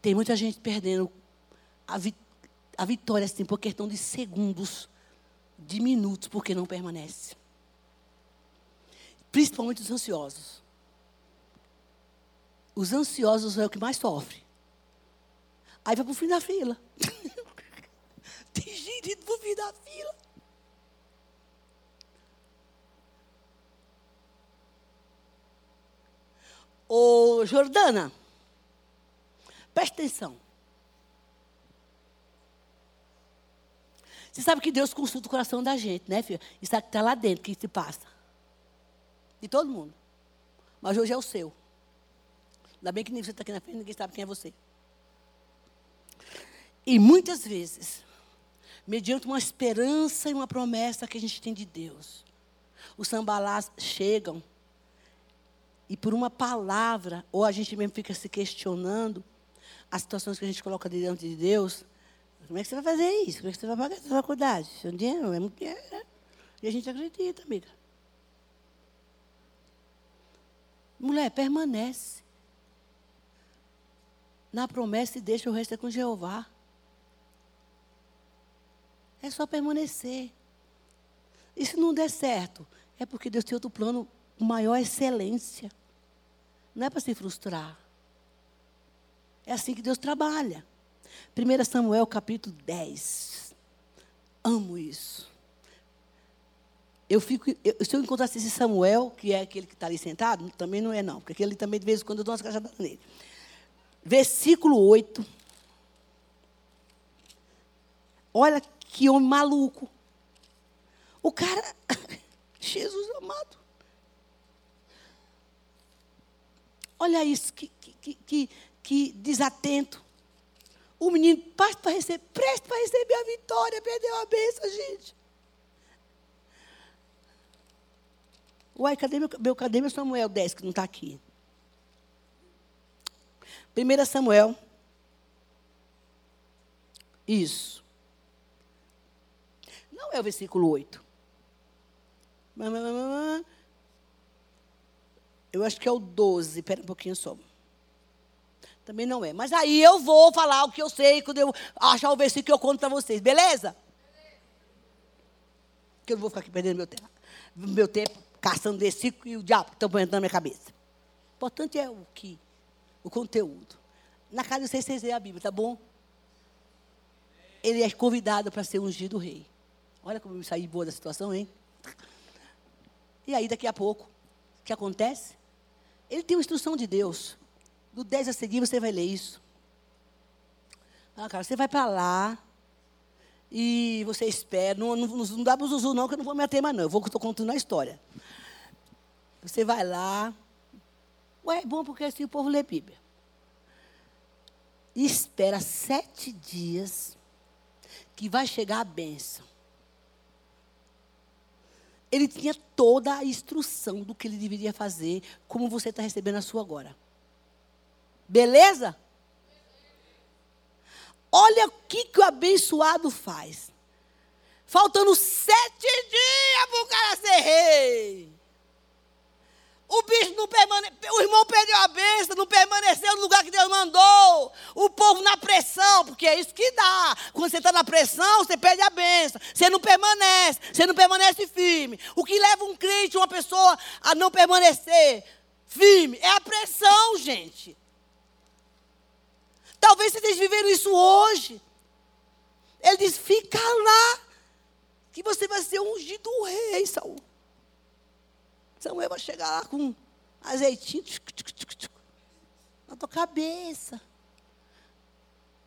A: Tem muita gente perdendo a, vi a vitória assim, por questão de segundos, de minutos, porque não permanece. Principalmente os ansiosos. Os ansiosos é o que mais sofre. Aí vai para o fim da fila. Tem gente indo para o fim da fila. Ô, Jordana, preste atenção. Você sabe que Deus consulta o coração da gente, né, filha? Isso aqui está lá dentro, que se passa. De todo mundo. Mas hoje é o seu. Ainda bem que você está aqui na frente, ninguém sabe quem é você. E muitas vezes, mediante uma esperança e uma promessa que a gente tem de Deus, os sambalás chegam e por uma palavra, ou a gente mesmo fica se questionando as situações que a gente coloca diante de Deus, como é que você vai fazer isso? Como é que você vai pagar essa faculdade? Seu dinheiro é muito dinheiro. Né? E a gente acredita, amiga. Mulher, permanece. Na promessa e deixa o resto é com Jeová. É só permanecer. E se não der certo, é porque Deus tem outro plano com maior excelência. Não é para se frustrar. É assim que Deus trabalha. 1 Samuel capítulo 10. Amo isso. Eu fico, eu, se eu encontrasse esse Samuel, que é aquele que está ali sentado, também não é não, porque aquele também de vez em quando eu dou umas cajadas nele. Versículo 8. Olha que homem maluco. O cara, Jesus amado. Olha isso, que, que, que, que desatento. O menino presta para receber, presta para receber a vitória, perdeu a bênção, gente. Uai, cadê meu, meu, cadê meu Samuel 10 que não está aqui? 1 Samuel. Isso. Não é o versículo 8. Eu acho que é o 12. Espera um pouquinho só. Também não é. Mas aí eu vou falar o que eu sei quando eu achar o versículo que eu conto para vocês. Beleza? Que eu não vou ficar aqui perdendo meu tempo. Meu tempo caçando versículo e o diabo estão põe na minha cabeça. O importante é o que? O conteúdo. Na casa de vocês, vocês leem a Bíblia, tá bom? Ele é convidado para ser ungido rei. Olha como eu saí boa da situação, hein? E aí, daqui a pouco, o que acontece? Ele tem uma instrução de Deus. Do 10 a seguir você vai ler isso. Ah, cara, você vai para lá e você espera. Não, não, não dá buzuzu, não, que eu não vou me ater mais, não. Eu vou estou contando a história. Você vai lá. Ué, é bom porque assim o povo lê Bíblia. E espera sete dias que vai chegar a bênção. Ele tinha toda a instrução do que ele deveria fazer, como você está recebendo a sua agora. Beleza? Olha o que, que o abençoado faz. Faltando sete dias para o cara ser rei. O bicho não permaneceu, o irmão perdeu a bênção, não permaneceu no lugar que Deus mandou. O povo na pressão, porque é isso que dá. Quando você está na pressão, você perde a bênção. Você não permanece, você não permanece firme. O que leva um crente, uma pessoa, a não permanecer firme é a pressão, gente. Talvez vocês viveram isso hoje. Ele diz: fica lá, que você vai ser ungido rei, Saul. Samuel vai chegar lá com azeitinho tchuc, tchuc, tchuc, na tua cabeça.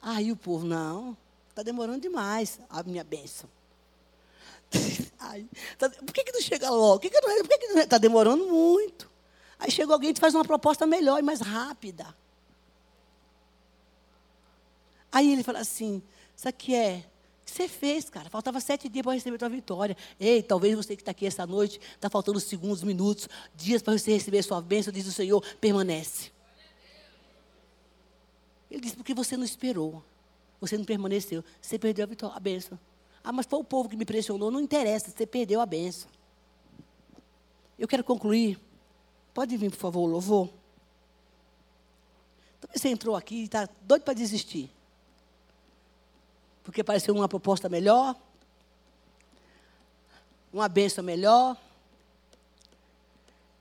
A: Aí o povo, não, está demorando demais a minha bênção. Aí, tá, por que, que não chega logo? Por que, que não está que não, tá demorando muito? Aí chega alguém e te faz uma proposta melhor e mais rápida. Aí ele fala assim: Isso aqui é. O que você fez, cara? Faltava sete dias para receber a tua vitória. Ei, talvez você que está aqui essa noite, está faltando segundos, minutos, dias para você receber a sua bênção, diz o Senhor, permanece. Ele disse, porque você não esperou. Você não permaneceu. Você perdeu a, vitória, a bênção. Ah, mas foi o povo que me pressionou. Não interessa, você perdeu a bênção. Eu quero concluir. Pode vir, por favor, louvor. Talvez você entrou aqui e está doido para desistir porque pareceu uma proposta melhor, uma benção melhor.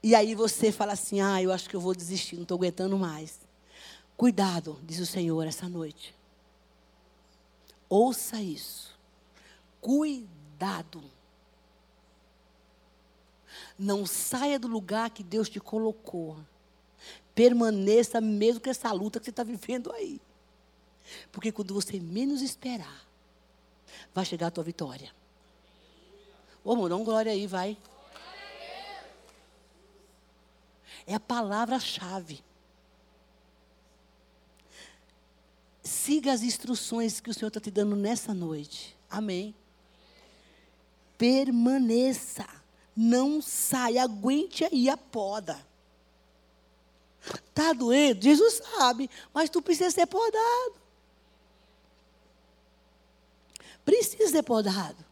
A: E aí você fala assim: ah, eu acho que eu vou desistir, não estou aguentando mais. Cuidado, diz o Senhor essa noite. Ouça isso. Cuidado. Não saia do lugar que Deus te colocou. Permaneça mesmo com essa luta que você está vivendo aí. Porque quando você menos esperar, vai chegar a tua vitória. Ô, amor, dá um glória aí, vai. É a palavra-chave. Siga as instruções que o Senhor está te dando nessa noite. Amém. Permaneça. Não saia. Aguente aí a poda. Está doendo? Jesus sabe. Mas tu precisa ser podado. Precisa ser podado.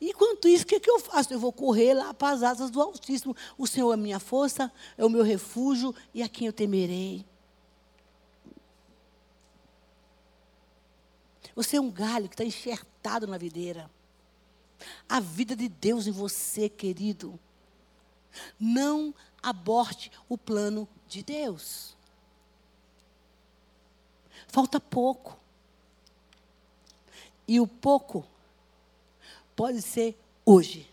A: Enquanto isso, o que, que eu faço? Eu vou correr lá para as asas do Altíssimo. O Senhor é minha força, é o meu refúgio e a quem eu temerei. Você é um galho que está enxertado na videira. A vida de Deus em você, querido. Não aborte o plano de Deus. Falta pouco. E o pouco pode ser hoje.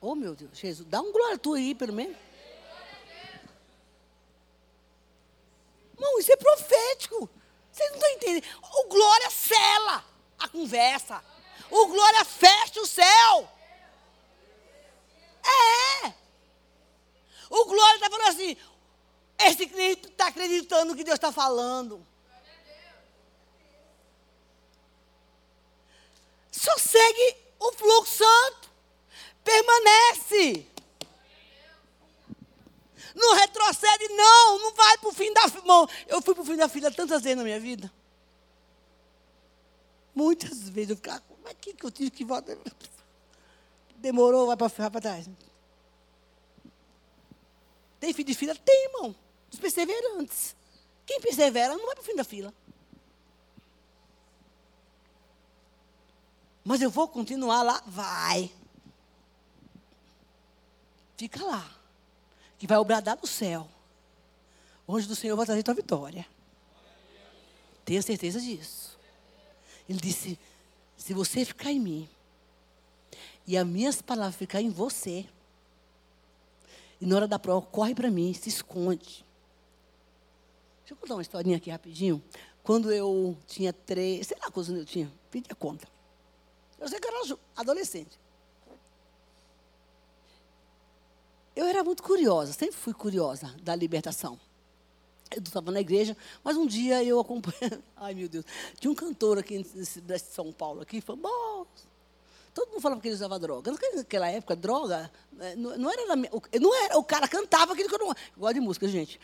A: Oh, meu Deus, Jesus, dá um glória tu aí, pelo menos. Não, isso é profético. Vocês não estão entendendo. O glória cela a conversa. O glória fecha o céu. É. O glória está falando assim. Esse crente está acreditando no que Deus está falando. Só segue o fluxo santo. Permanece. Não retrocede, não. Não vai para o fim da fila. Eu fui para o fim da fila tantas vezes na minha vida. Muitas vezes eu ficava, como é que eu tive que voltar? Demorou, vai para trás. Tem fim de fila? Tem, irmão. Os perseverantes. Quem persevera não vai para o fim da fila. Mas eu vou continuar lá? Vai. Fica lá. Que vai obradar no céu. Onde do Senhor vai trazer tua vitória. Tenha certeza disso. Ele disse: se você ficar em mim, e as minhas palavras ficar em você, e na hora da prova, corre para mim, se esconde. Deixa eu contar uma historinha aqui rapidinho. Quando eu tinha três, sei lá quantos eu tinha, pedi a conta. Eu sei que eu era adolescente. Eu era muito curiosa, sempre fui curiosa da libertação. Eu estava na igreja, mas um dia eu acompanhei. Ai, meu Deus. Tinha um cantor aqui de São Paulo, aqui, famoso. Todo mundo falava que ele usava droga. Naquela época, droga né, não era, não era. O cara cantava aquilo que eu não. Eu gosto de música, gente.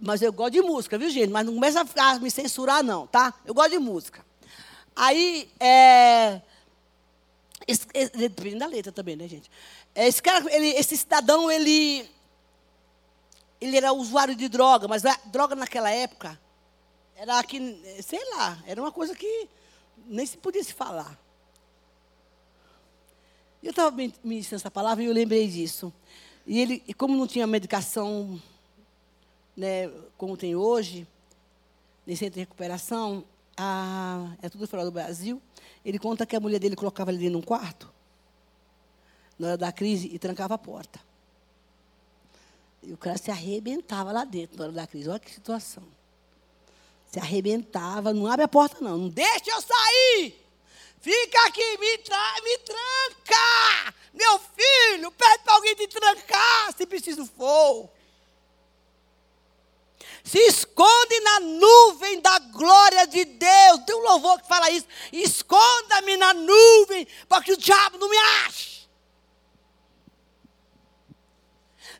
A: Mas eu gosto de música, viu, gente? Mas não começa a me censurar, não, tá? Eu gosto de música. Aí, é. Depende da letra também, né, gente? Esse cara, ele, esse cidadão, ele ele era usuário de droga, mas a droga naquela época era que, sei lá, era uma coisa que nem se podia se falar. Eu estava ministrando essa palavra e eu lembrei disso. E ele, e como não tinha medicação, né, como tem hoje, nem centro de recuperação, a, é tudo fora do Brasil, ele conta que a mulher dele colocava ele dentro de um quarto, na hora da crise, e trancava a porta. E o cara se arrebentava lá dentro na hora da crise. Olha que situação. Se arrebentava, não abre a porta, não. Não deixa eu sair! Fica aqui, me, tra me tranca! Meu filho, pede para alguém te trancar, se preciso for. Se esconde na nuvem da glória de Deus. Tem um louvor que fala isso. Esconda-me na nuvem, para que o diabo não me ache.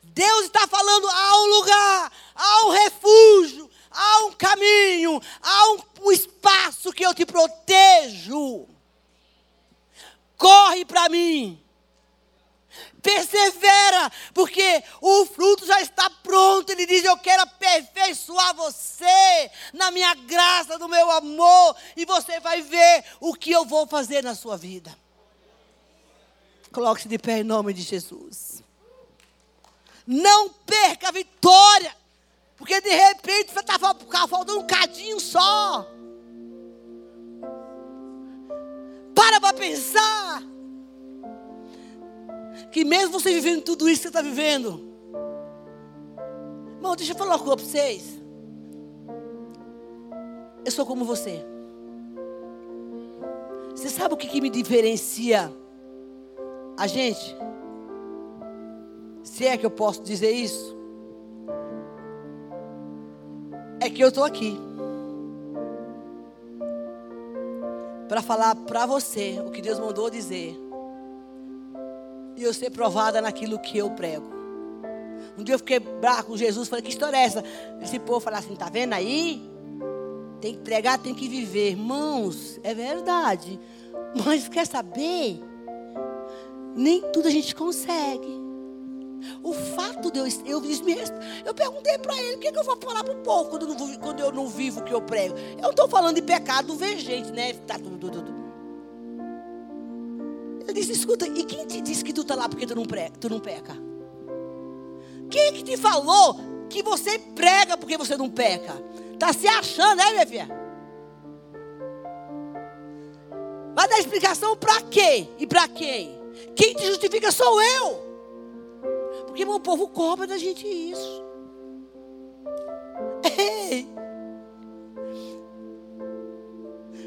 A: Deus está falando: há um lugar, há um refúgio, há um caminho, há um, um espaço que eu te protejo. Corre para mim. Persevera, porque o fruto já está pronto. Ele diz: Eu quero aperfeiçoar você na minha graça, no meu amor, e você vai ver o que eu vou fazer na sua vida. Coloque-se de pé em nome de Jesus. Não perca a vitória. Porque de repente você está faltando um cadinho só. Para para pensar. Que mesmo você vivendo tudo isso que você está vivendo. Irmão, deixa eu falar uma coisa para vocês. Eu sou como você. Você sabe o que, que me diferencia a gente? se é que eu posso dizer isso, é que eu estou aqui para falar para você o que Deus mandou dizer e eu ser provada naquilo que eu prego. Um dia eu fiquei bravo com Jesus, falei, que história é essa? Esse povo falou assim, tá vendo aí? Tem que pregar, tem que viver. Irmãos, é verdade. Mas quer saber? Nem tudo a gente consegue. O fato de eu, eu, eu perguntei para ele, o que, é que eu vou falar para o povo quando eu, não, quando eu não vivo o que eu prego? Eu não estou falando de pecado gente, né? Tá tudo, tudo, tudo. Ele disse, escuta, e quem te disse que tu está lá porque tu não, prega, tu não peca? Quem que te falou que você prega porque você não peca? Está se achando, né, minha filha? Vai dar explicação para quê e para quem? Quem te justifica sou eu. Porque o povo cobra da gente isso. Ei!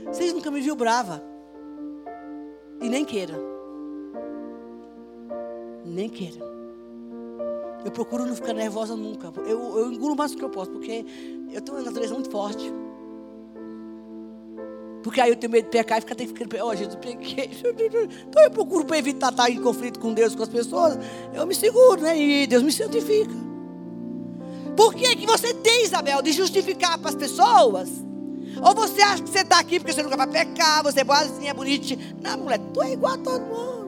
A: Vocês nunca me viram brava. E nem queira. Nem queira. Eu procuro não ficar nervosa nunca. Eu, eu engulo mais do que eu posso, porque eu tenho uma natureza muito forte. Porque aí eu tenho medo de pecar e ficar até ficando, ó, oh, Jesus, pequei. Então eu procuro para evitar estar em conflito com Deus, com as pessoas. Eu me seguro, né? E Deus me santifica. Por que, que você tem, Isabel, de justificar para as pessoas? Ou você acha que você está aqui porque você nunca vai pecar, você é boazinha, bonitinha. Não, mulher, tu é igual a todo mundo.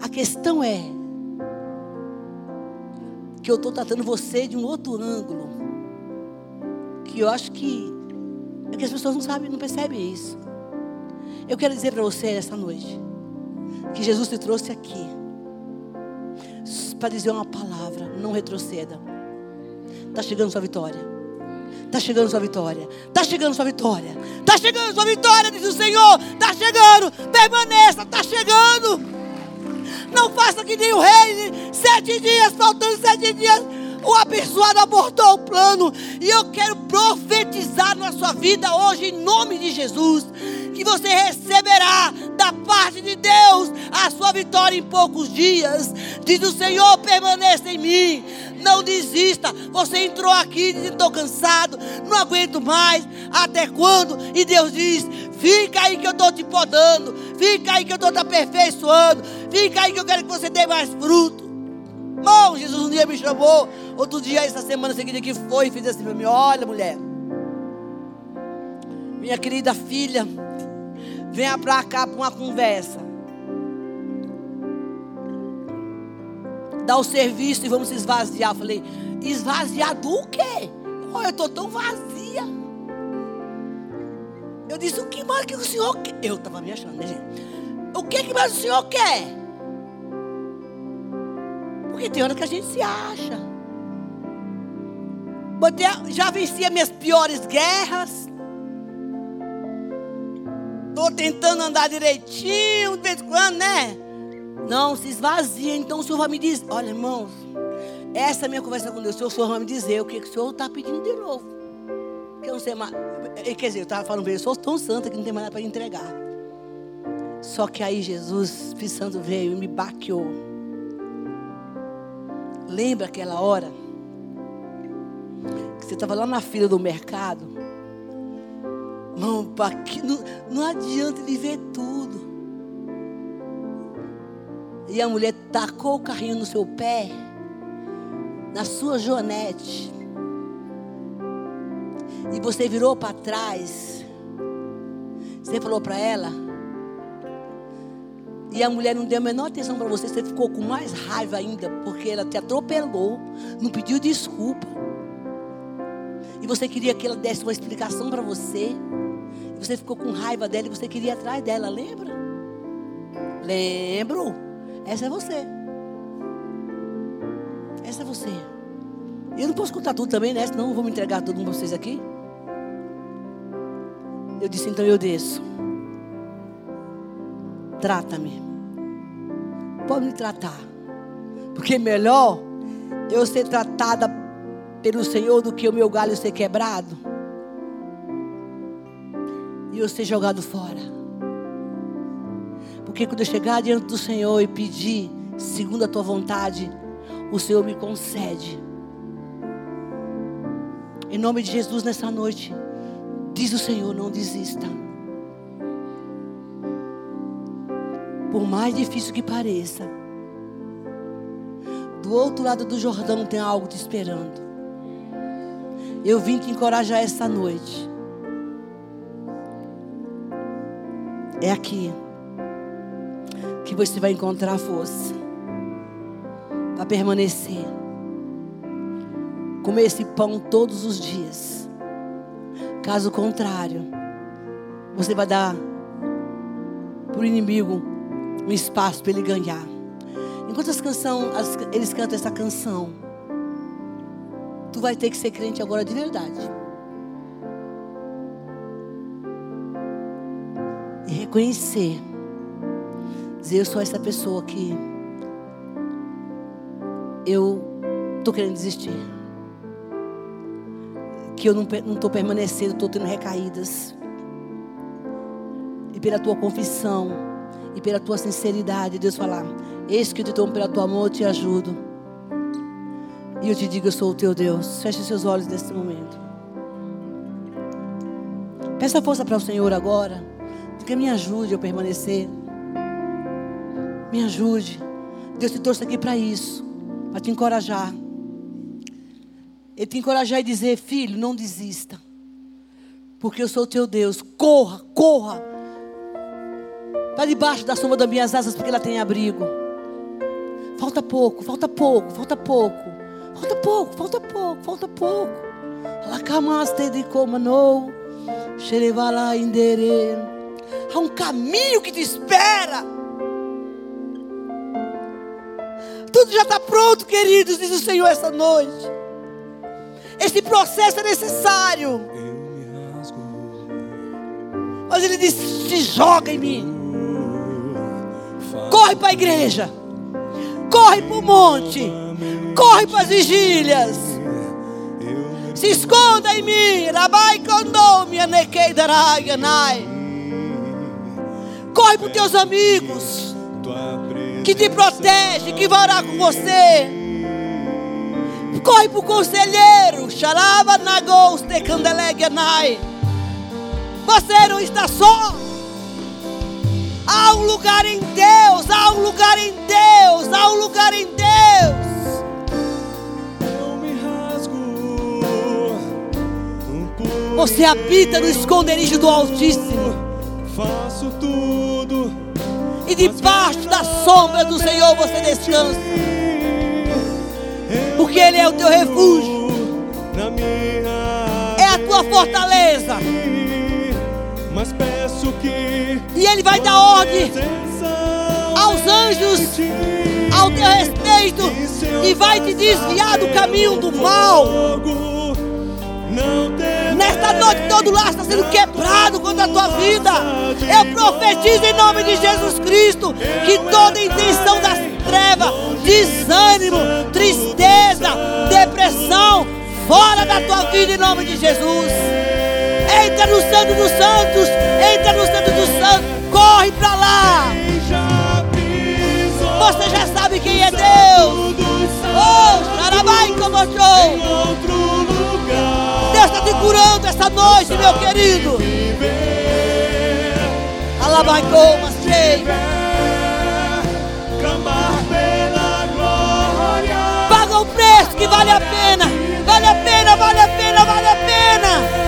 A: A questão é que eu estou tratando você de um outro ângulo. Que eu acho que é que as pessoas não sabem, não percebem isso. Eu quero dizer para você essa noite que Jesus te trouxe aqui para dizer uma palavra, não retroceda. Está chegando sua vitória. Está chegando sua vitória. Está chegando sua vitória. Está chegando sua vitória, diz o Senhor. Está chegando. Permaneça, está chegando. Não faça que nem o rei. Sete dias, faltando sete dias. O abençoado abortou o plano. E eu quero profetizar na sua vida hoje, em nome de Jesus, que você receberá da parte de Deus a sua vitória em poucos dias. Diz o Senhor: permaneça em mim. Não desista. Você entrou aqui estou cansado, não aguento mais. Até quando? E Deus diz: Fica aí que eu estou te podando. Fica aí que eu estou te aperfeiçoando. Fica aí que eu quero que você dê mais fruto. Bom, Jesus um dia me chamou. Outro dia, essa semana seguinte que foi, e fez assim para mim: Olha, mulher. Minha querida filha, venha para cá para uma conversa. Dá o serviço e vamos se esvaziar. Eu falei: Esvaziar do quê? Oh, eu estou tão vazia. Eu disse, o que mais que o senhor quer? Eu estava me achando, né, gente? O que, que mais o senhor quer? Porque tem hora que a gente se acha. Já venci as minhas piores guerras. Estou tentando andar direitinho, de vez em quando, né? Não, se esvazia. Então o Senhor vai me dizer: Olha, irmãos, essa é minha conversa com Deus. O Senhor vai me dizer o que, o Senhor está pedindo de novo. Que eu não sei mais. Quer dizer, eu estava falando para ele, sou tão santa que não tem mais nada para entregar. Só que aí Jesus, Espírito Santo veio e me baqueou. Lembra aquela hora que você estava lá na fila do mercado? Não, não adianta ele ver tudo. E a mulher tacou o carrinho no seu pé, na sua joanete e você virou para trás, você falou para ela, e a mulher não deu a menor atenção para você, você ficou com mais raiva ainda, porque ela te atropelou, não pediu desculpa. E você queria que ela desse uma explicação para você. E você ficou com raiva dela e você queria ir atrás dela, lembra? Lembro. Essa é você. Essa é você. Eu não posso contar tudo também, né? Senão eu vou me entregar tudo com vocês aqui. Eu disse: então eu desço. Trata-me. Pode me tratar. Porque melhor eu ser tratada pelo Senhor do que o meu galho ser quebrado e eu ser jogado fora. Porque quando eu chegar diante do Senhor e pedir, segundo a tua vontade, o Senhor me concede. Em nome de Jesus, nessa noite. Diz o Senhor: não desista. Por mais difícil que pareça, do outro lado do Jordão tem algo te esperando. Eu vim te encorajar essa noite. É aqui que você vai encontrar força para permanecer. Comer esse pão todos os dias Caso contrário, você vai dar para o inimigo um espaço para ele ganhar. Enquanto as canção, as, eles cantam essa canção, tu vai ter que ser crente agora de verdade. E reconhecer. Dizer, eu sou essa pessoa que eu estou querendo desistir que eu não estou permanecendo, estou tendo recaídas. E pela tua confissão, e pela tua sinceridade, Deus falar: Eis que eu te tomo pela tua mão, eu te ajudo. E eu te digo: Eu sou o teu Deus. Feche seus olhos nesse momento. Peça força para o Senhor agora. Que me ajude a permanecer. Me ajude. Deus te trouxe aqui para isso. Para te encorajar. Ele te encorajar e dizer: Filho, não desista. Porque eu sou teu Deus. Corra, corra. Para debaixo da sombra das minhas asas, porque ela tem abrigo. Falta pouco, falta pouco, falta pouco. Falta pouco, falta pouco, falta pouco. Lacamaste de comano. Xerevala indere. Há um caminho que te espera. Tudo já está pronto, queridos, diz o Senhor essa noite. Esse processo é necessário. Mas ele disse: se joga em mim. Corre para a igreja. Corre para o monte. Corre para as vigílias. Se esconda em mim. Rabai condome, anekei daraianai. Corre para os teus amigos que te protege, que vai orar com você. Corre para o conselheiro. Xaraba nagos te candeleganai. Você não está só. Há um lugar em Deus, há um lugar em Deus, há um lugar em Deus.
B: Eu me rasgo
A: Você habita no esconderijo do Altíssimo.
B: Faço tudo
A: E debaixo da sombra do Senhor você descansa. Porque Ele é o teu refúgio, é a tua fortaleza.
B: Mas peço que
A: E Ele vai dar ordem aos anjos ao teu respeito e vai te desviar do caminho do mal. Nesta noite todo laço está sendo quebrado contra a tua vida. Eu profetizo em nome de Jesus Cristo que toda intenção das trevas, desânimo, tristeza, depressão, fora da tua vida em nome de Jesus. Entra no Santo dos Santos, entra no Santo dos Santos, corre para lá. Você já sabe quem é Deus. Oh, Xarabai como show. Está te curando essa noite, meu querido. Alabacou, mas Paga o preço que vale a pena. Vale a pena, vale a pena, vale a pena.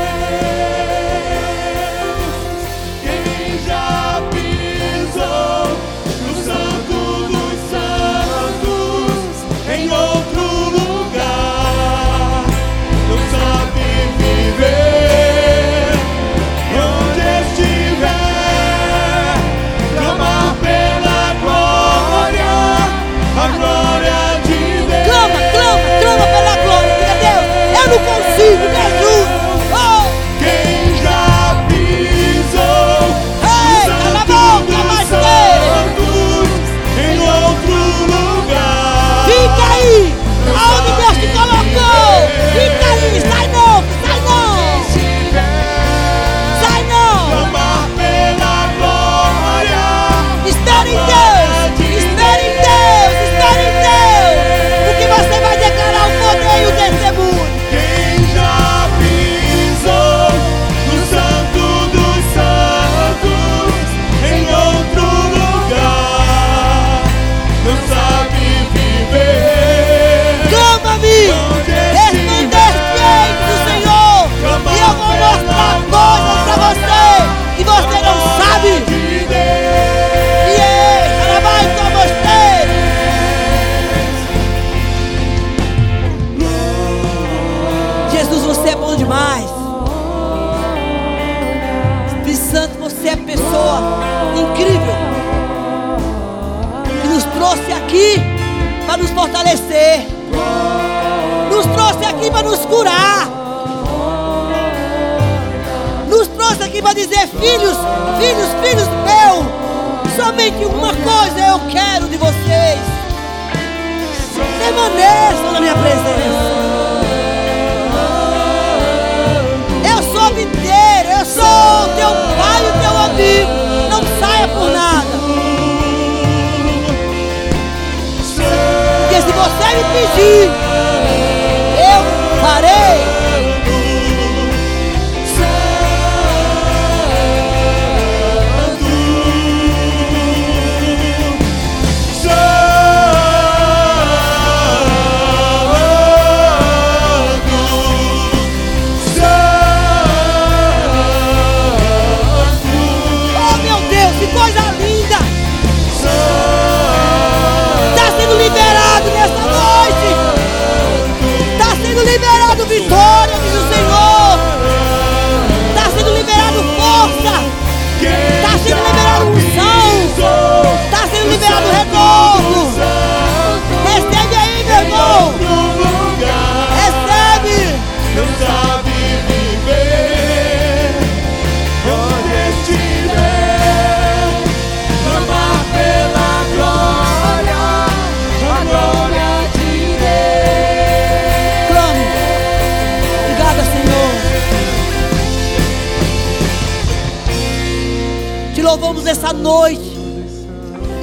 A: Louvamos nessa noite.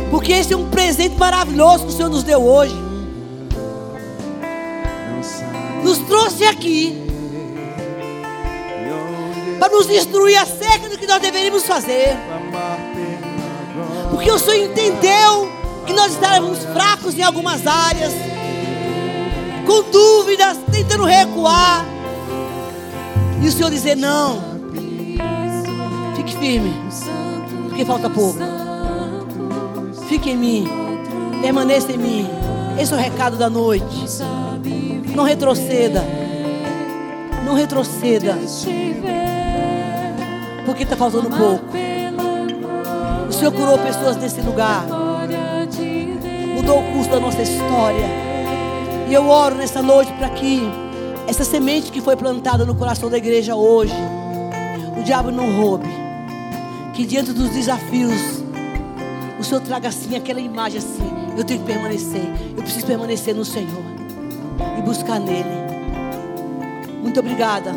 A: Porque esse é um presente maravilhoso que o Senhor nos deu hoje. Nos trouxe aqui para nos instruir acerca do que nós deveríamos fazer. Porque o Senhor entendeu que nós estávamos fracos em algumas áreas, com dúvidas, tentando recuar. E o Senhor dizer: Não, fique firme, porque falta pouco. Fique em mim, permaneça em mim. Esse é o recado da noite. Não retroceda, não retroceda, porque está faltando pouco. O Senhor curou pessoas nesse lugar, mudou o curso da nossa história. E eu oro nessa noite para que essa semente que foi plantada no coração da igreja hoje, o diabo não roube. Que diante dos desafios, o Senhor traga assim aquela imagem assim. Eu tenho que permanecer. Eu preciso permanecer no Senhor e buscar nele. Muito obrigada.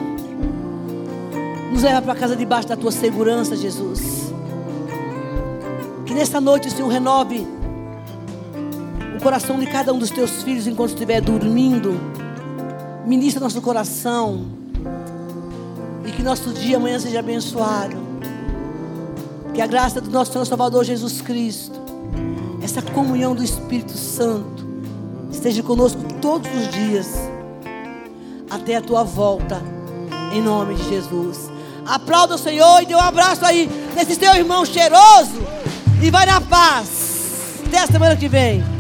A: Nos leva para casa debaixo da tua segurança, Jesus. Que nesta noite o Senhor renove o coração de cada um dos teus filhos enquanto estiver dormindo. Ministra nosso coração. E que nosso dia amanhã seja abençoado. Que a graça do nosso Senhor Salvador Jesus Cristo, essa comunhão do Espírito Santo, esteja conosco todos os dias, até a tua volta, em nome de Jesus. Aplauda o Senhor e dê um abraço aí nesse teu irmão cheiroso. E vai na paz. Até a semana que vem.